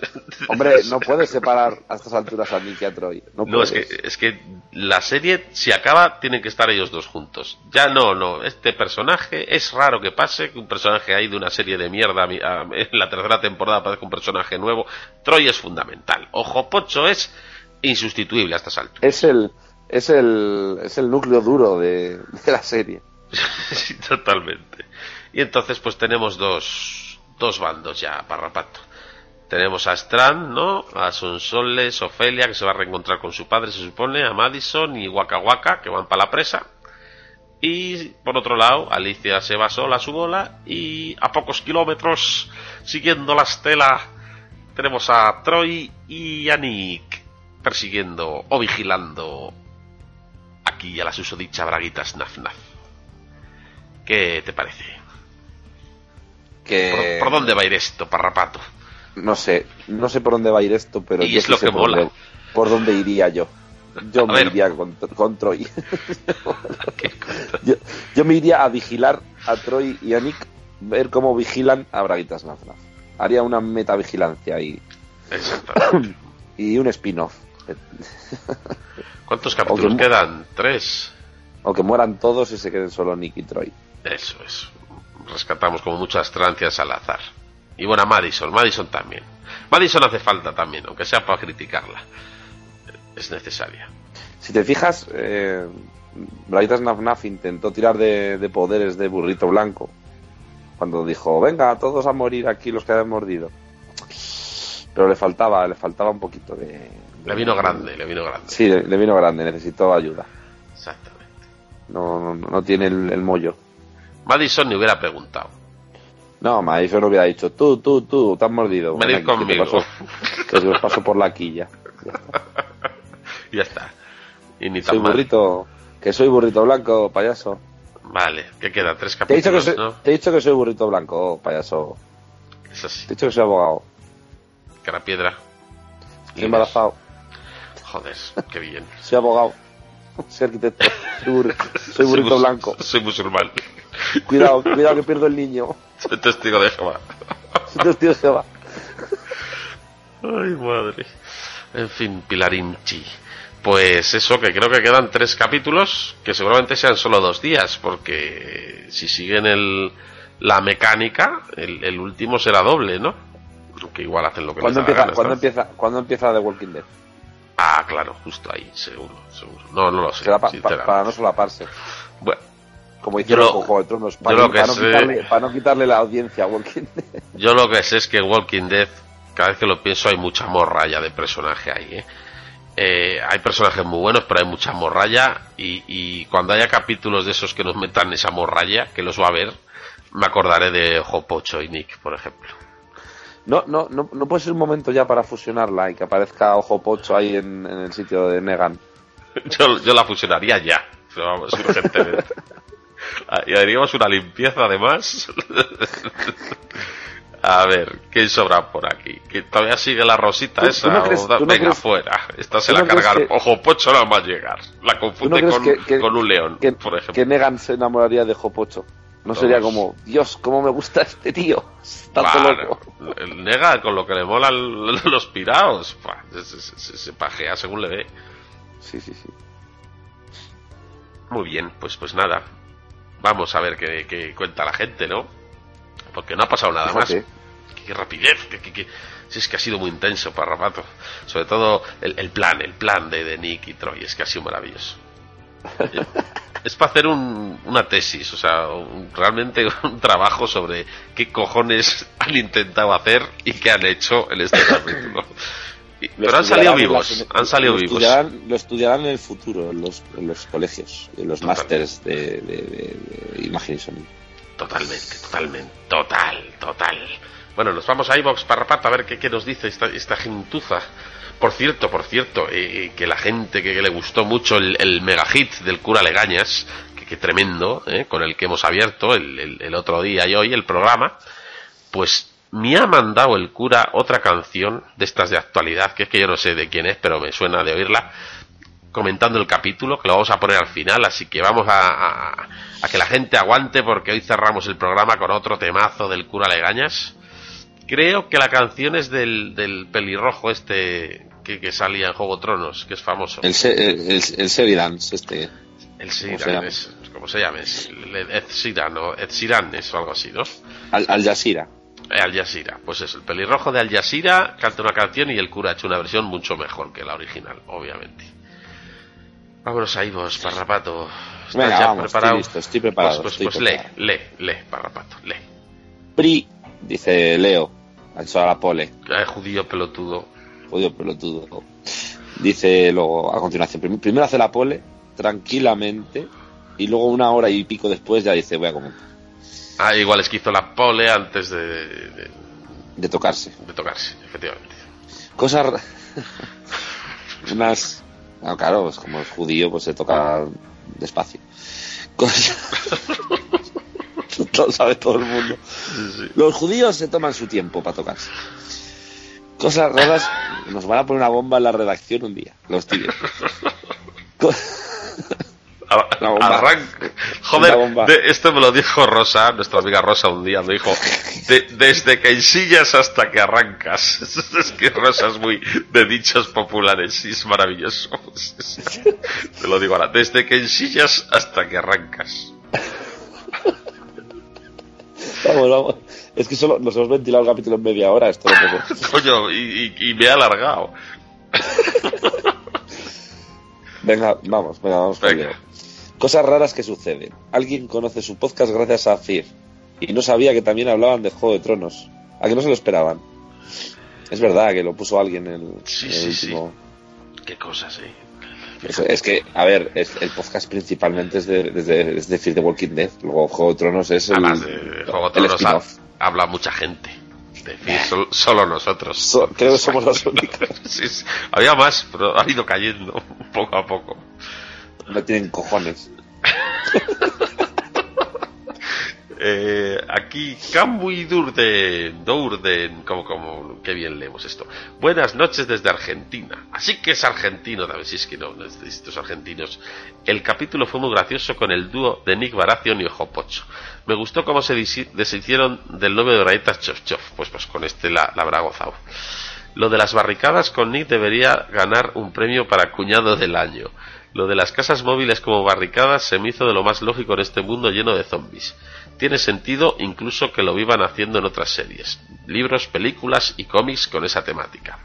Hombre, no puedes separar a estas alturas a Nick y a Troy. No, No, es que, es que la serie, si acaba, tienen que estar ellos dos juntos. Ya no, no. Este personaje, es raro que pase que un personaje ahí de una serie de mierda a mi- a- en la tercera temporada aparezca un personaje nuevo. Troy es fundamental. Ojo Pocho es insustituible a estas alturas. Es el, es el, es el núcleo duro de, de la serie. sí, totalmente. Y entonces, pues tenemos dos, dos bandos ya, parrapato. Tenemos a Strand, ¿no? A Sonsoles, Ofelia, que se va a reencontrar con su padre, se supone, a Madison y Waka Waka, que van para la presa. Y por otro lado, Alicia se va sola a su bola y a pocos kilómetros, siguiendo la estela, tenemos a Troy y a Nick persiguiendo o vigilando aquí a la susodicha braguitas Naf Naf. ¿Qué te parece? Que, ¿Por, por dónde va a ir esto, parrapato? No sé, no sé por dónde va a ir esto, pero Y yo es lo que por mola. Dónde, por dónde iría yo. Yo A me ver. iría con, con Troy. Yo, yo me iría a vigilar a Troy y a Nick, ver cómo vigilan a Braguitas Nafnaf. Haría una metavigilancia y, Exactamente. y un spin-off. ¿Cuántos capítulos quedan? ¿Tres? O que mueran todos y se queden solo Nick y Troy. Eso es. Rescatamos como muchas trancias al azar. Y bueno, a Madison. Madison también. Madison hace falta también, aunque sea para criticarla. Es necesaria. Si te fijas, eh, Nafnaf intentó tirar de, de poderes de burrito blanco. Cuando dijo, venga, todos a morir aquí los que hayan mordido. Pero le faltaba, le faltaba un poquito de... Le vino grande, le vino grande. Sí, le, le vino grande, necesitó ayuda. Exactamente. No, no, no tiene el, el mollo. Madison le hubiera preguntado. No, Madison hubiera dicho, tú, tú, tú, te has mordido. Venid te conmigo. paso- Que os paso por la quilla. Ya está. Y ya está. Y ni tan Soy mal. burrito, que soy burrito blanco, payaso. Vale, ¿qué queda? Tres Te he dicho que capítulos, soy, ¿no? te he dicho que soy burrito blanco, payaso. Es así. Te he dicho que soy abogado. Cara piedra. Estoy embarazado. Joder, qué bien. Soy abogado. Soy arquitecto. Soy, burri- soy burrito mus- blanco. Soy musulmán. Cuidado, cuidado que pierdo el niño. Soy testigo de Jehová. Soy testigo de Jehová. Ay, madre. En fin, Pilarinchi. Pues eso, que creo que quedan tres capítulos, que seguramente sean solo dos días, porque si siguen el, la mecánica, el, el último será doble, ¿no? Que igual hacen lo que ¿Cuándo les empieza, gana, ¿cuándo, empieza, ¿Cuándo empieza The Walking Dead? Ah, claro, justo ahí, seguro, seguro. No, no lo sé, Será pa- pa- para no solaparse. Bueno, Como hicieron Yo lo- con Juego de Tronos. Para, no- para quitarle, para no quitarle la audiencia a Walking Dead. Yo lo que sé es que Walking Dead, cada vez que lo pienso, hay mucha morralla de personaje ahí, ¿eh? Eh, hay personajes muy buenos, pero hay mucha morralla. Y, y cuando haya capítulos de esos que nos metan esa morralla, que los va a ver, me acordaré de Ojo Pocho y Nick, por ejemplo. No, no, no, no puede ser un momento ya para fusionarla y que aparezca Ojo Pocho ahí en, en el sitio de Negan. Yo, yo la fusionaría ya, pero vamos, urgentemente. Ah, Y haríamos una limpieza además. A ver, ¿quién sobra por aquí? ¿Que todavía sigue la rosita ¿Tú- esa? tú no crees- no Venga, crees- fuera. Esta se la no cargar. que- Ojo, Pocho no va a llegar. La confunde con, que- que- con un león, Que, por ejemplo. que Negan se enamoraría de Ojo Pocho. No Todos. sería como, Dios, cómo me gusta este tío. Todo Claro, loco. el nega con lo que le molan los se, se- se- se pajea según le ve. Sí, sí, sí. Muy bien, pues pues nada. Vamos a ver qué, qué cuenta la gente, ¿no? Porque no ha pasado nada Fíjate. más. Qué, qué rapidez, que- que- si es que ha sido muy intenso para rato. Sobre todo el, el plan, el plan de, de Nick y Troy, es que ha sido maravilloso. es para hacer un- una tesis, o sea, un- realmente un trabajo sobre qué cojones han intentado hacer y qué han hecho en este capítulo. Pero han salido vivos, han salido lo vivos. Estudiarán, lo estudiarán en el futuro, en los, en los colegios, en los másters de, de, de, de imagen y sonido. Totalmente, totalmente, total, total. Bueno, nos vamos a iVox Parrapato a ver qué, qué nos dice esta, esta gentuza. Por cierto, por cierto, eh, que la gente que, que le gustó mucho el, el mega hit del cura Legañas, que, que tremendo, eh, con el que hemos abierto el, el- el otro día y hoy el programa, pues me ha mandado el cura otra canción de estas de actualidad, que es que yo no sé de quién es, pero me suena de oírla, comentando el capítulo, que lo vamos a poner al final, así que vamos a, a- a que la gente aguante porque hoy cerramos el programa con otro temazo del cura Legañas. Creo que la canción es del, del pelirrojo este que, que salía en Juego de Tronos, que es famoso. El, se- el, el, el este. El ¿cómo se Sheeran, llama? es, ¿cómo se llama? Es Ed Sheeran o Ed es o algo así, ¿no? Al, Al Jazeera. Eh, Al Jazeera, pues es el pelirrojo de Al Jazeera canta una canción y el cura ha hecho una versión mucho mejor que la original, obviamente. Vámonos ahí vos, Parrapato. ¿Estás Venga, ya vamos, preparado? estoy listo, estoy preparado, Pues, pues, estoy pues lee, preparado. lee, lee, Parrapato, lee. PRI, dice Leo, a la pole. Eh, judío pelotudo. Jodido pelotudo. Dice luego, a continuación, prim- primero hace la pole, tranquilamente, y luego una hora y pico después ya dice, voy a comentar, Ah, igual es que hizo la pole antes de, de- de tocarse. de tocarse, efectivamente. Cosas... Unas... No, claro, pues como es judío, pues se toca despacio. Cosas... Lo sabe todo el mundo. Los judíos se toman su tiempo para tocarse. Cosas raras. Nos van a poner una bomba en la redacción un día. Los tíos. arranca- Joder, de- esto me lo dijo Rosa, nuestra amiga Rosa un día, me dijo, de- desde que ensillas hasta que arrancas. Es que Rosa es muy de dichos populares y es maravilloso. Te lo digo ahora, desde que ensillas hasta que arrancas. Vamos, vamos. Es que solo nos hemos ventilado el capítulo en media hora. Esto puedo. Coño, y, y- y me he alargado. Venga, vamos, venga, vamos Venga. Cosas raras que suceden. Alguien conoce su podcast gracias a Fir y no sabía que también hablaban de Juego de Tronos. A que no se lo esperaban. Es verdad que lo puso alguien en el, Sí, en el sí, sí. último. Qué cosas, eh. Es, es que, a ver, es- el podcast principalmente es de, es de, es de Fear the Walking Dead. Luego Juego de Tronos es el, Además de Juego de Tronos ha- habla mucha gente. De Fear, sol- solo nosotros. So- creo que somos los únicos. Sí, sí. Había más, pero ha ido cayendo poco a poco. No tienen cojones. Eh, aquí, Cambuy Durden, Durden, como, como, qué bien leemos esto. Buenas noches desde Argentina. Así que es argentino, también, si es que no, estos argentinos. El capítulo fue muy gracioso con el dúo de Nick Baratheon y Ojo Pocho. Me gustó cómo se deshicieron del novio de Rayitas Chof Chof. Pues, pues con este la, la habrá gozado. Lo de las barricadas con Nick debería ganar un premio para cuñado del año. Lo de las casas móviles como barricadas se me hizo de lo más lógico en este mundo lleno de zombies. Tiene sentido incluso que lo vivan haciendo en otras series, libros, películas y cómics con esa temática.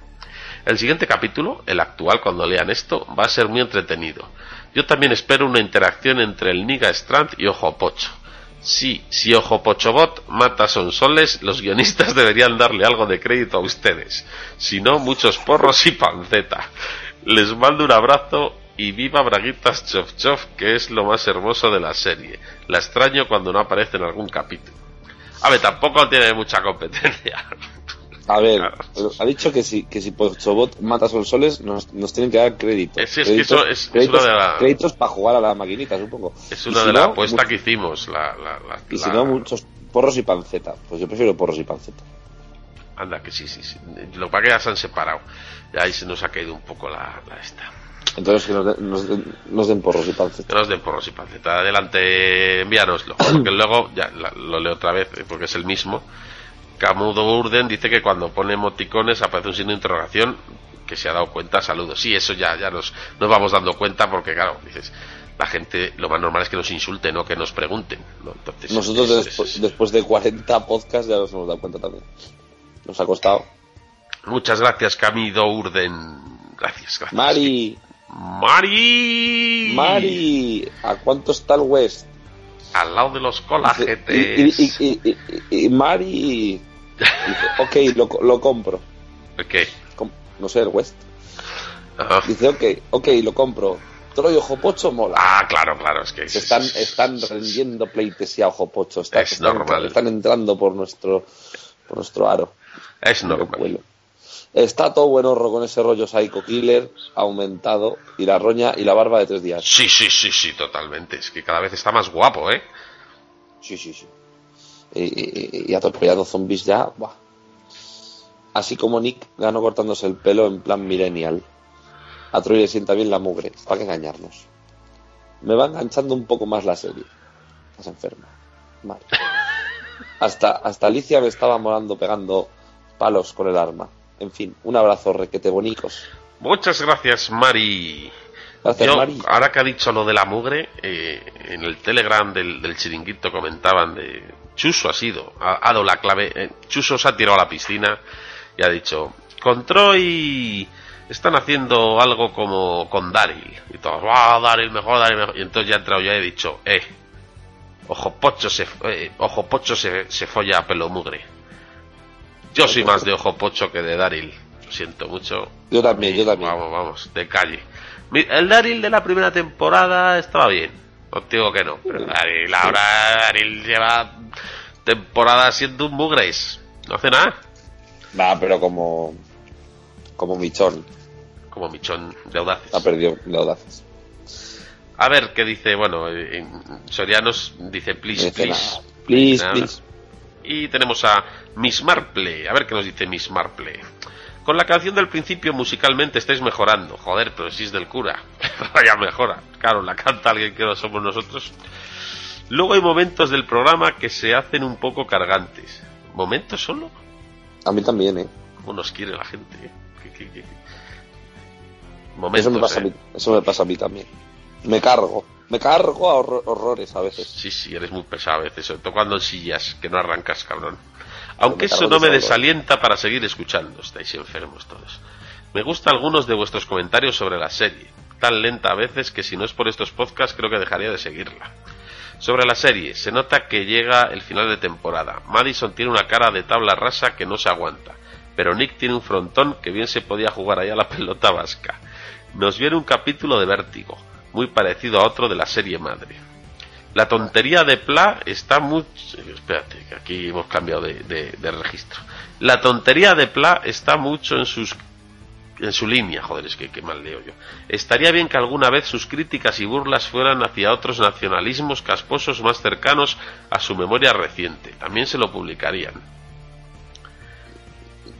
El siguiente capítulo, el actual cuando lean esto, va a ser muy entretenido. Yo también espero una interacción entre el Niga Strand y Ojo Pocho. Sí, si Ojo Pochobot mata a Sonsoles, los guionistas deberían darle algo de crédito a ustedes. Si no, muchos porros y panceta. Les mando un abrazo y viva Braguitas Chof Chof, que es lo más hermoso de la serie. La extraño cuando no aparece en algún capítulo. A ver, tampoco tiene mucha competencia. A ver, Claro. ha dicho que si, que si Pochobot mata Sonsoles nos, nos tienen que dar crédito. Es- es que eso es- es créditos, una de la- créditos para jugar a la maquinita, supongo. Es una si de no, las apuestas que hicimos. La, la, Y si no, muchos porros y panceta. Pues yo prefiero porros y panceta. Anda, que sí, sí, sí. Lo que ya se han separado. Y ahí se nos ha caído un poco la, la esta. Entonces que nos, den- nos den- nos den porros y panceta. Que nos den porros y panceta. Adelante, envíanoslo. Porque luego, ya la- lo leo otra vez, eh, porque es el mismo. Camudo Urden dice que cuando pone emoticones aparece un signo de interrogación que se ha dado cuenta. Saludos. Sí, eso ya, ya nos, nos vamos dando cuenta porque, claro, dices, la gente lo más normal es que nos insulte, no que nos pregunten. ¿no? Entonces, Nosotros es- después, es- después de 40 podcasts ya nos hemos dado cuenta también. Nos ha costado. Muchas gracias, Camido Urden. Gracias, gracias. Mari, Mari. Mari, ¿a cuánto está el West? Al lado de los colagetes. y- y- y- y- y Mari dice, ok, lo, lo compro. Ok. Com- no sé, el West. Ajá. Dice, ok, ok, lo compro. Troy Ojo Pocho mola. Ah, claro, claro, es que Se es- están, es- están rendiendo pleitesía a Ojo Pocho. Está- Es están, normal. están entrando por nuestro, por nuestro aro. es normal. Está todo buenorro con ese rollo Psycho Killer aumentado y la roña y la barba de tres días. Sí, sí, sí, sí, totalmente. Es que cada vez está más guapo, ¿eh? Sí, sí, sí. Y, y- y atropellando zombies ya. buah. Así como Nick ganó cortándose el pelo en plan millennial. A Troy le sienta bien la mugre, para que engañarnos. Me va enganchando un poco más la serie. Estás enferma. Vale. Hasta, hasta Alicia me estaba molando pegando palos con el arma. En fin, un abrazo requete bonicos. Muchas gracias, Mari. Gracias, Yo, Mari. ahora que ha dicho lo de la mugre, eh, en el Telegram del, del chiringuito comentaban de Chuso ha sido, ha, ha dado la clave, eh, Chuso se ha tirado a la piscina y ha dicho, con Troy están haciendo algo como con Daryl. Y todos, ¡ah, Daryl mejor, Daryl mejor! Y entonces ya he entrado ya y he dicho, eh, Ojo Pocho se, eh, Ojo Pocho se, se folla a pelo mugre. Yo soy más de Ojo Pocho que de Daryl. Lo siento mucho. Yo también, yo también. Vamos, vamos, de calle. El Daryl de la primera temporada estaba bien. No digo que no. Pero Daryl ahora Daryl lleva temporada siendo un mugres. No hace nada. Va, pero como. Como Michón. Como michón de audaces. Ha perdido de audaces. A ver qué dice. Bueno, eh, Sorianos dice No please, dice please. nada. Please, Nada. please. Y tenemos a Miss Marple. A ver qué nos dice Miss Marple. Con la canción del principio musicalmente estáis mejorando. Joder, pero si es del cura. Vaya mejora. Claro, la canta alguien que no somos nosotros. Luego hay momentos del programa que se hacen un poco cargantes. ¿Momentos solo? A mí también, ¿eh? ¿Cómo nos quiere la gente? eh? ¿Qué- qué- qué? Momentos, Eso me, pasa a eh. mí, eso me pasa a mí también. Me cargo. Me cargo a horror- horrores a veces. Sí, sí, eres muy pesado a veces, sobre todo cuando en sillas, que no arrancas, cabrón. Aunque eso no me desalienta para seguir escuchando, estáis enfermos todos. Me gustan algunos de vuestros comentarios sobre la serie, tan lenta a veces que si no es por estos podcasts creo que dejaría de seguirla. Sobre la serie, se nota que llega el final de temporada. Madison tiene una cara de tabla rasa que no se aguanta, pero Nick tiene un frontón que bien se podía jugar ahí a la pelota vasca. Nos viene un capítulo de vértigo, muy parecido a otro de la serie madre. La tontería de Pla está muy... Espérate, que aquí hemos cambiado de, de- de registro. La tontería de Pla está mucho en sus... En su línea, joder, es que qué mal leo yo. Estaría bien que alguna vez sus críticas y burlas fueran hacia otros nacionalismos casposos más cercanos a su memoria reciente. También se lo publicarían.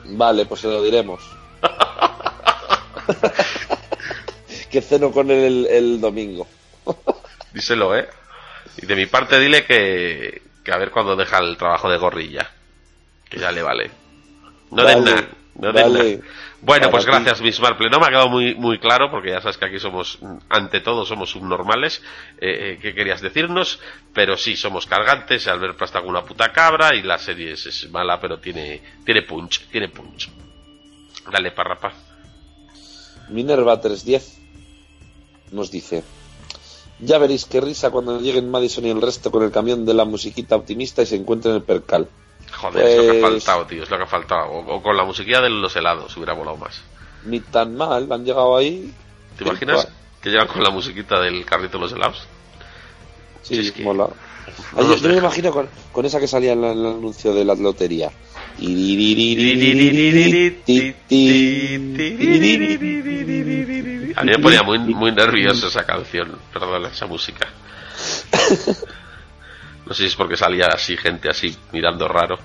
Vale, pues se lo diremos. que ceno con él el, el domingo. Díselo, ¿eh? Y de mi parte dile que, que a ver cuando deja el trabajo de gorrilla. Que ya le vale. No den nada. No den vale. nada. Bueno, pues ti. gracias, Miss Marple. No me ha quedado muy, muy claro porque ya sabes que aquí somos, ante todo, somos subnormales. Eh, eh, ¿Qué querías decirnos? Pero sí, somos cargantes. Albert Plasta alguna puta cabra y la serie es, es mala, pero tiene, tiene punch, tiene punch. Dale, parrapa. Minerva 310 nos dice: Ya veréis qué risa cuando lleguen Madison y el resto con el camión de la musiquita optimista y se encuentren el percal. Joder, es lo que ha Pues- faltado, tío, es lo que ha faltado. O, o con la musiquilla de los helados hubiera volado más. Ni tan mal, han llegado ahí. ¿Te imaginas que llegan con la musiquita del carrito de los helados? Sí, Si es que- mola. No Ay, yo, me imagino con, con esa que salía en la- en el anuncio de la lotería. A mí me ponía muy, muy nervioso esa canción, perdón, esa música. No sé si es porque salía así, gente así, mirando raro.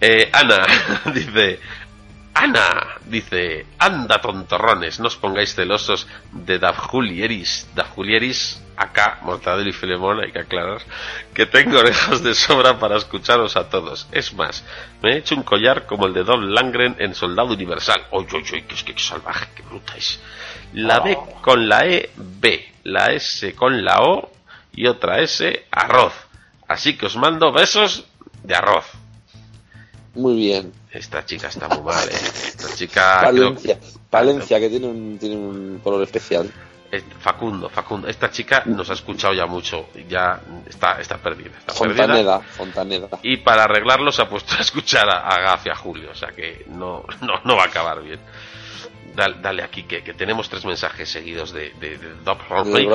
Eh, Ana dice, Ana dice, anda tontorrones, no os pongáis celosos de Dafjulieris. Dafjulieris, acá, Mortadelo y Filemón, hay que aclarar, que tengo orejas de sobra para escucharos a todos. Es más, me he hecho un collar como el de Don Langren en Soldado Universal. Oy, oy, oy, que es que salvaje, que bruta es. La B con la E, B. La S con la O y otra S, arroz. Así que os mando besos de arroz. Muy bien. Esta chica está muy mal, ¿eh? Esta chica... creo- Palencia, que tiene un, tiene un color especial. Eh, Facundo, Facundo. Esta chica nos ha escuchado ya mucho. Ya está, está perdida. Está perdida. Fontaneda, Fontaneda. Y para arreglarlo se ha puesto a escuchar a, a Gaf y a Julio. O sea que no, no, no va a acabar bien. Dale, dale aquí, que, que tenemos tres mensajes seguidos de, de, de Doc El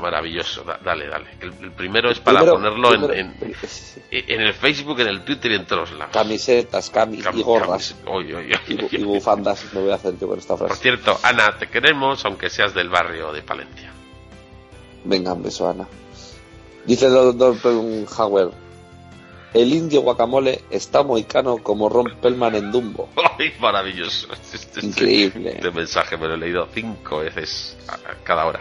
Maravilloso, da- dale, dale. El, el primero es para Primero- ponerlo en, primero- en, en el Facebook, en el Twitter y en todos lados. Camisetas, camis Cam- y gorras. camis- Oy, oy, oy, Y, y bufandas me voy a hacer yo con esta Por frase. cierto, Ana, te queremos, aunque seas del barrio de Palencia. Venga, un beso, Ana. Dice Hauer. El indio guacamole está moicano como Ron Pellman en Dumbo. ¡Ay, maravilloso! Este- Increíble. Este mensaje me lo he leído cinco veces a cada hora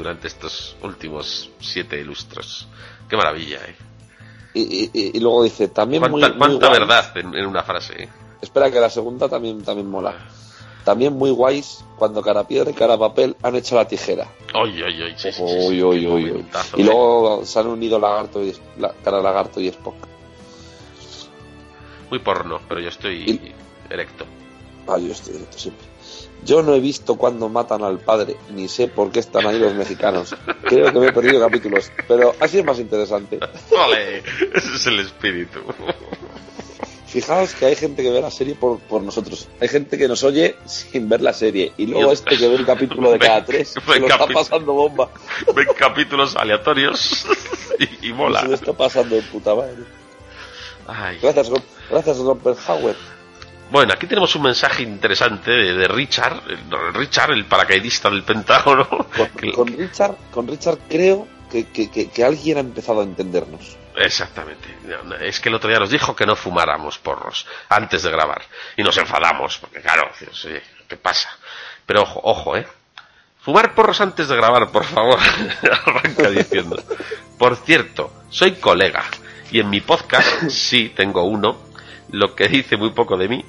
durante estos últimos siete lustros. ¡Qué maravilla, eh! Y, y- y- y luego dice, también ¿Cuánta, muy cuánta guays. verdad en, en una frase, eh? Espera que la segunda también, también mola. También muy guays cuando cara piedra y cara papel han hecho la tijera. ¡Oy, oy, oy! Sí, sí, sí, sí, Uy, qué uy, uy, uy. momentazo, Y eh. luego se han unido lagarto y la, cara lagarto y Spock. Muy porno, pero yo estoy erecto. Ah, yo estoy directo siempre. Yo no he visto cuando matan al padre, ni sé por qué están ahí los mexicanos. Creo que me he perdido capítulos, pero así es más interesante. ¡Ole! Ese es el espíritu. Fijaos que hay gente que ve la serie por, por nosotros. Hay gente que nos oye sin ver la serie. Y luego este que ve un capítulo de cada tres, se lo está pasando bomba. Ven capítulos aleatorios y, y mola. Se lo está pasando de puta madre. Ay. Gracias, gracias Hauer. Bueno, aquí tenemos un mensaje interesante de, de Richard, el- Richard, el paracaidista del Pentágono. que- Con, con Richard, con Richard creo que, que- que- alguien ha empezado a entendernos. Exactamente. Es que el otro día nos dijo que no fumáramos porros antes de grabar. Y nos enfadamos, porque claro, ¿qué pasa? Pero ojo, ojo, ¿eh? Fumar porros antes de grabar, por favor. Arranca diciendo. Por cierto, soy colega. Y en mi podcast, sí, tengo uno, lo que dice muy poco de mí.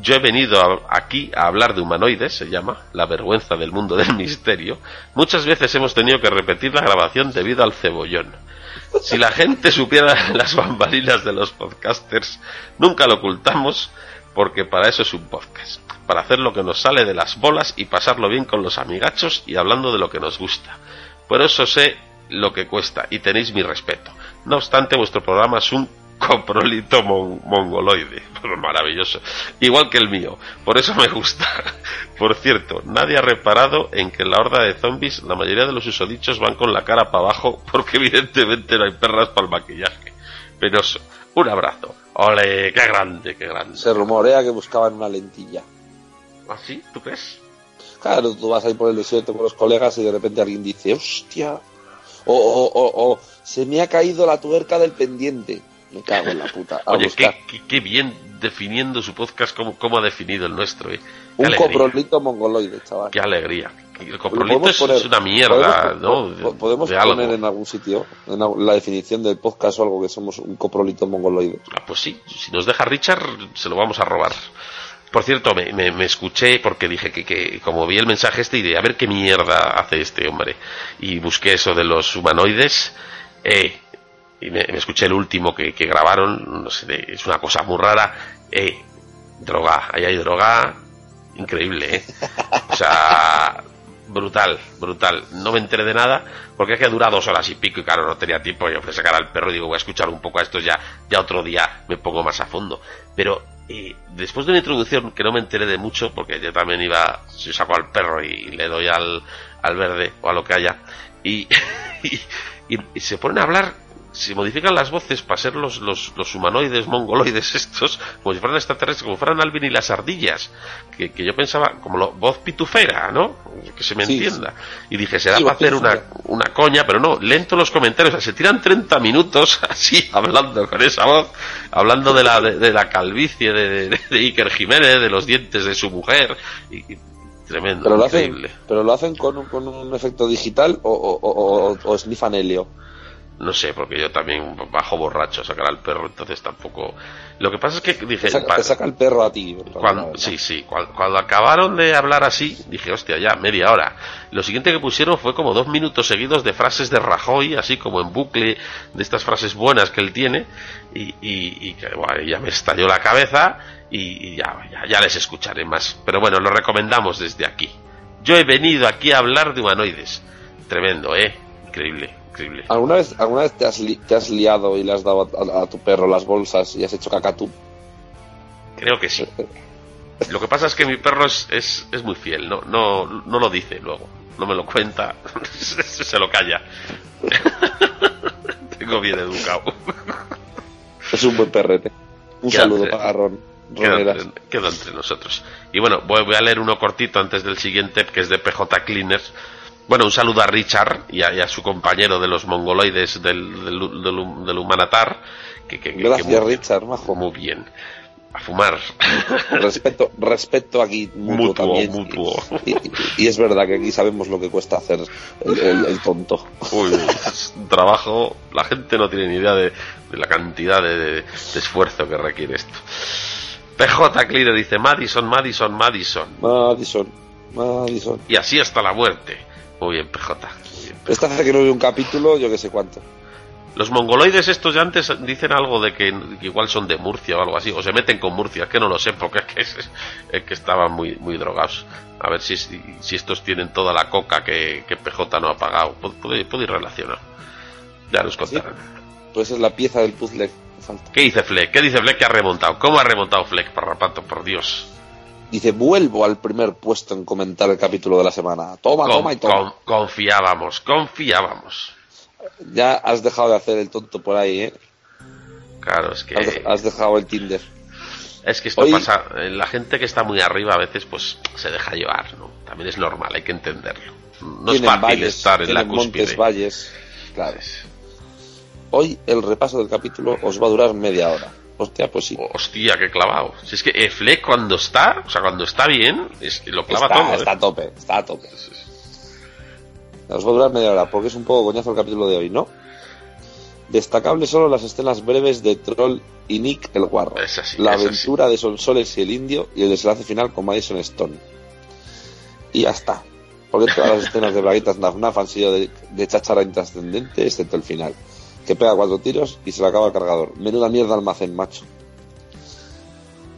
Yo he venido aquí a hablar de humanoides, se llama, la vergüenza del mundo del misterio. Muchas veces hemos tenido que repetir la grabación debido al cebollón. Si la gente supiera las bambalinas de los podcasters, nunca lo ocultamos, porque para eso es un podcast. Para hacer lo que nos sale de las bolas y pasarlo bien con los amigachos y hablando de lo que nos gusta. Por eso sé lo que cuesta y tenéis mi respeto. No obstante, vuestro programa es un coprolito mon- mongoloide. Maravilloso. Igual que el mío. Por eso me gusta. Por cierto, nadie ha reparado en que en la horda de zombies la mayoría de los usodichos van con la cara para abajo porque evidentemente no hay perras para el maquillaje. Penoso. Un abrazo. Ole, qué grande, qué grande. Se rumorea que buscaban una lentilla. ¿Así? ¿Tú crees? Claro, tú vas ahí por el desierto con los colegas y de repente alguien dice, hostia. O, o, o, o, se me ha caído la tuerca del pendiente. Me cago en la puta. A Oye, buscar. qué, qué- qué bien definiendo su podcast como, como ha definido el nuestro, ¿eh? Un alegría. coprolito mongoloide, chaval. Qué alegría. El coprolito es, poner- una mierda, podemos- ¿no? po- De- Podemos algo. poner en algún sitio, en la- la definición del podcast o algo, que somos un coprolito mongoloide. Ah, pues sí, si nos deja Richard, se lo vamos a robar. Por cierto, me, me- me escuché porque dije que, que como vi el mensaje este y de a ver qué mierda hace este hombre. Y busqué eso de los humanoides. Eh, y me, escuché el último que, grabaron. No sé, de- es una cosa muy rara. Eh, droga, ahí hay droga. Increíble, ¿eh? O sea, brutal, brutal. No me enteré de nada porque es que dura dos horas y pico y claro, no tenía tiempo. Yo fui a sacar al perro y digo, voy a escuchar un poco a esto ya, ya otro día me pongo más a fondo. Pero eh, después de una introducción que no me enteré de mucho, porque yo también iba, si saco al perro y le doy al, al verde o a lo que haya, y se ponen a hablar se modifican las voces para ser los, los, los humanoides mongoloides estos, como si fueran extraterrestres, como fueran Alvin y las ardillas, que, que yo pensaba, como lo, voz pitufera, ¿no? Que se me Sí, entienda. Y dije, será Sí, para hacer una, una coña, pero no, lento los comentarios, o sea, se tiran 30 minutos así, hablando con esa voz, hablando de la, de, de la calvicie de, de, de Iker Jiménez, de los dientes de su mujer, y, y tremendo, Pero lo hacen, increíble. pero lo hacen con un, con un efecto digital o, o, o, o, o. No sé, porque yo también bajo borracho a sacar al perro, entonces tampoco. Lo que pasa es que dije. Te saca, pa- te saca el perro a ti. cuando- ¿no? sí, sí, cuando, cuando acabaron de hablar así, dije, hostia, ya, media hora. Lo siguiente que pusieron fue como dos minutos seguidos de frases de Rajoy, así como en bucle, de estas frases buenas que él tiene, y, y, y que, bueno, ya me estalló la cabeza, y, y ya, ya, ya les escucharé más. Pero bueno, lo recomendamos desde aquí. Yo he venido aquí a hablar de humanoides. Tremendo, ¿eh? Increíble, increíble. ¿Alguna vez, alguna vez te, has li- te has liado y le has dado a, a tu perro las bolsas y has hecho cacatú? Creo que sí. Lo que pasa es que mi perro es, es, es muy fiel, no, no, no lo dice luego, no me lo cuenta, se lo calla. Tengo bien educado. Es un buen perrete. Un Queda saludo entre- para Ron. Queda Roneras. entre, queda entre nosotros. Y bueno, voy, voy a leer uno cortito antes del siguiente, que es de PJ Cleaners. Bueno, un saludo a Richard y a, y a su compañero de los mongoloides del, del, del- del Humanatar. Que, Gracias, que muy, Richard, majo. muy bien. A fumar. Respeto, respeto aquí mutuo, Mutuo, también. mutuo. Y, y- y es verdad que aquí sabemos lo que cuesta hacer el, el- el tonto. Uy, es un trabajo, la gente no tiene ni idea de, de la cantidad de, de- de esfuerzo que requiere esto. PJ Cleaner dice Madison, Madison, Madison. Madison, Madison. Y así hasta la muerte. Muy bien, PJ. Muy bien. Esta hace que no veo un capítulo, yo que sé cuánto. Los mongoloides estos ya antes dicen algo de que, igual son de Murcia o algo así, o se meten con Murcia, es que no lo sé, porque es que, es- es que estaban muy, muy drogados. A ver si, si, estos tienen toda la coca que, que PJ no ha pagado. Pu- Puede, puede ir relacionado. Ya nos contarán. Pues es la pieza del puzzle que falta. ¿Qué dice Fleck? ¿Qué dice Fleck que ha remontado? ¿Cómo ha remontado Fleck, Parrapato? Por Dios. Dice, vuelvo al primer puesto en comentar el capítulo de la semana. Toma, Con- toma y toma. con- confiábamos, confiábamos. Ya has dejado de hacer el tonto por ahí, ¿eh? Claro, es que... Has, de- has dejado el Tinder. Es que esto Hoy- pasa, eh, la gente que está muy arriba a veces pues se deja llevar, ¿no? También es normal, hay que entenderlo. No es fácil valles, estar en la tienen montes, cúspide. valles. Claro. Hoy el repaso del capítulo os va a durar media hora. Hostia, pues sí. Hostia, qué clavado. Si es que eh, Fleck cuando está, o sea, cuando está bien, es- lo clava está, todo. ¿eh? está a tope, está a tope. Os va a durar media hora, porque es un poco coñazo el capítulo de hoy, ¿no? Destacable solo las escenas breves de Troll y Nick el Guarro. Es así, la es así. aventura de Sonsoles y el Indio y el desenlace final con Madison Stone. Y ya está. Porque todas las escenas de Braguitas Naf Naf han sido de, de cháchara intrascendente, excepto el final. Que pega cuatro tiros y se le acaba el cargador. Menuda mierda almacén, macho.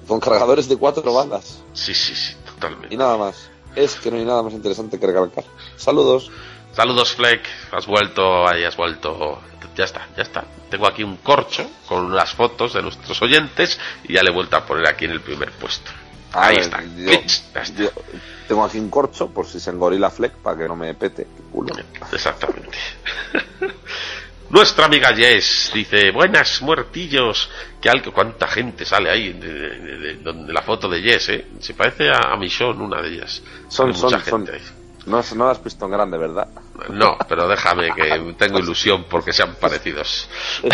Con cargadores de cuatro balas. Sí, sí, sí, totalmente. Y nada más. Es que no hay nada más interesante que recalcar. Saludos. Saludos Fleck, has vuelto, ahí has vuelto. Ya está, ya está. Tengo aquí un corcho con unas fotos de nuestros oyentes y ya le he vuelto a poner aquí en el primer puesto. A Ahí ver, está. yo- Pitch, ya está. yo tengo aquí un corcho por si se engorila Fleck para que no me pete el culo. Exactamente. Nuestra amiga Jess dice, buenas muertillos. Que algo, cuánta gente sale ahí de, de- de- de- de la foto de Jess, ¿eh? Se parece a, a Michonne, una de ellas. Son, son, mucha son. gente. No, no has visto en grande, ¿verdad? No, pero déjame que tengo ilusión porque sean parecidos.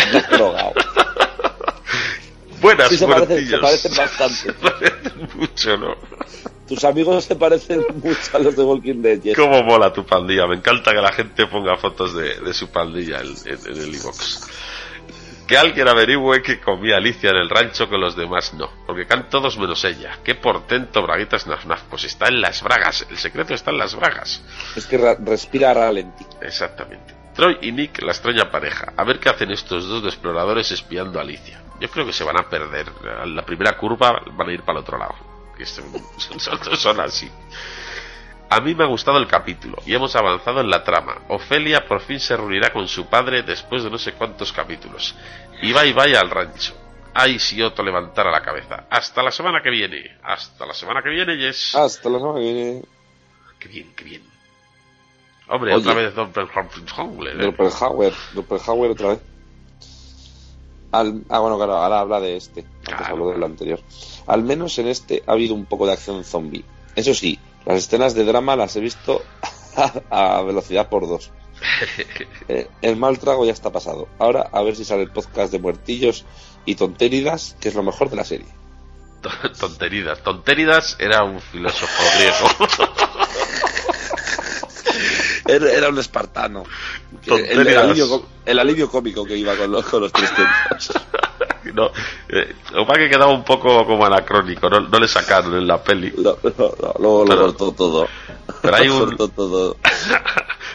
Buenas Sí, se parecen, se parecen bastante. Se parecen mucho, ¿no? Tus amigos se parecen mucho a los de Walking Dead. Cómo mola tu pandilla. Me encanta que la gente ponga fotos de, de su pandilla en, en- en el iVox. Que alguien averigüe que comía Alicia en el rancho que los demás no. Porque can todos menos ella. Qué portento, braguitas naf naf. Pues está en las bragas. El secreto está en las bragas. Es que ra- respira ralentí. Exactamente. Troy y Nick, la extraña pareja. A ver qué hacen estos dos de exploradores espiando a Alicia. Yo creo que se van a perder. La primera curva van a ir para el otro lado. Son, son- así. A mí me ha gustado el capítulo y hemos avanzado en la trama. Ofelia por fin se reunirá con su padre después de no sé cuántos capítulos. Y va y vaya al rancho. Ay, si Otto levantara la cabeza. Hasta la semana que viene. Hasta la semana que viene, Yes. Hasta la semana que viene. Qué bien, qué bien. Hombre, Oye. otra vez Doppelhauer, ¿eh? Doppelhauer. Doppelhauer otra vez. Al- ah, bueno, claro, ahora habla de este. Antes Claro, habló anterior. Al menos en este ha habido un poco de acción zombie. Eso sí, las escenas de drama las he visto a velocidad por dos. Eh, el mal trago ya está pasado. Ahora a ver si sale el podcast de muertillos y tonteridas, que es lo mejor de la serie. Tonteridas. Tonteridas era un filósofo griego. Era, un espartano. El, el alivio, el alivio cómico que iba con los, con los tres tiempos. no, eh, lo es que quedaba un poco como anacrónico, no, no le sacaron en la peli. No, no, no, luego lo Pero- cortó todo. pero hay Lo un- todo.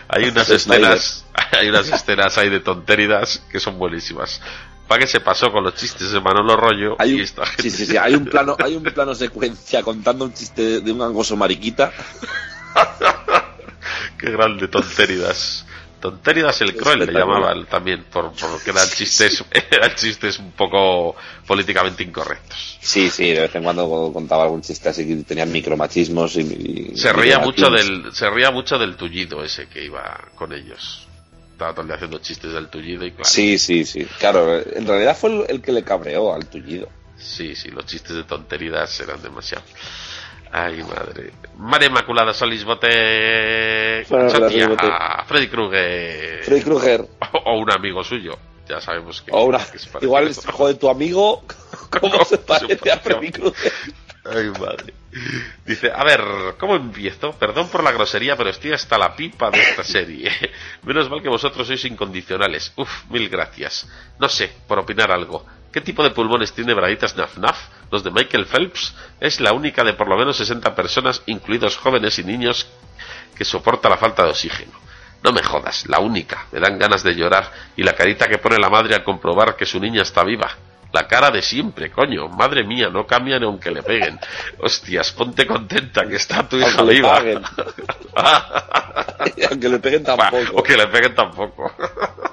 hay unas escenas, hay unas escenas ahí de tonteridas que son buenísimas. ¿Para qué se pasó con los chistes de Manolo Rollo? Hay y un, esta gente- sí, sí, sí, hay un plano, hay un plano secuencia contando un chiste de, un gangoso mariquita. Qué grande tonteridas. Tonteridas el cruel le llamaban también, por, porque eran chistes, eran chistes un poco políticamente incorrectos. Sí, sí, de vez en cuando contaba algún chiste así que tenían micromachismos y, y- Se ría mucho del, se ría mucho del tullido ese que iba con ellos. Estaba todo haciendo chistes del tullido y claro. Sí, sí, sí. Claro, en realidad fue el, el que le cabreó al tullido. Sí, sí, los chistes de tonterías eran demasiado. Ay, madre. María Inmaculada Solís Bote. Bote. Freddy Krueger. Freddy Krueger. O, o un amigo suyo. Ya sabemos que. Parece igual, es, otro. joder, tu amigo, ¿cómo se parece a? Freddy Krueger? Ay, madre. Dice, a ver, ¿cómo empiezo? Perdón por la grosería, pero estoy hasta la pipa de esta serie. Menos mal que vosotros sois incondicionales. Uf, mil gracias. No sé, por opinar algo. ¿Qué tipo de pulmones tiene Braditas Naf Naf? Los de Michael Phelps. Es la única de por lo menos 60 personas, incluidos jóvenes y niños, que soporta la falta de oxígeno. No me jodas, la única. Me dan ganas de llorar. Y la carita que pone la madre al comprobar que su niña está viva. La cara de siempre, coño. Madre mía, no cambian aunque le peguen. Hostias, ponte contenta que está tu hija viva. Aunque le peguen tampoco. o que le peguen tampoco.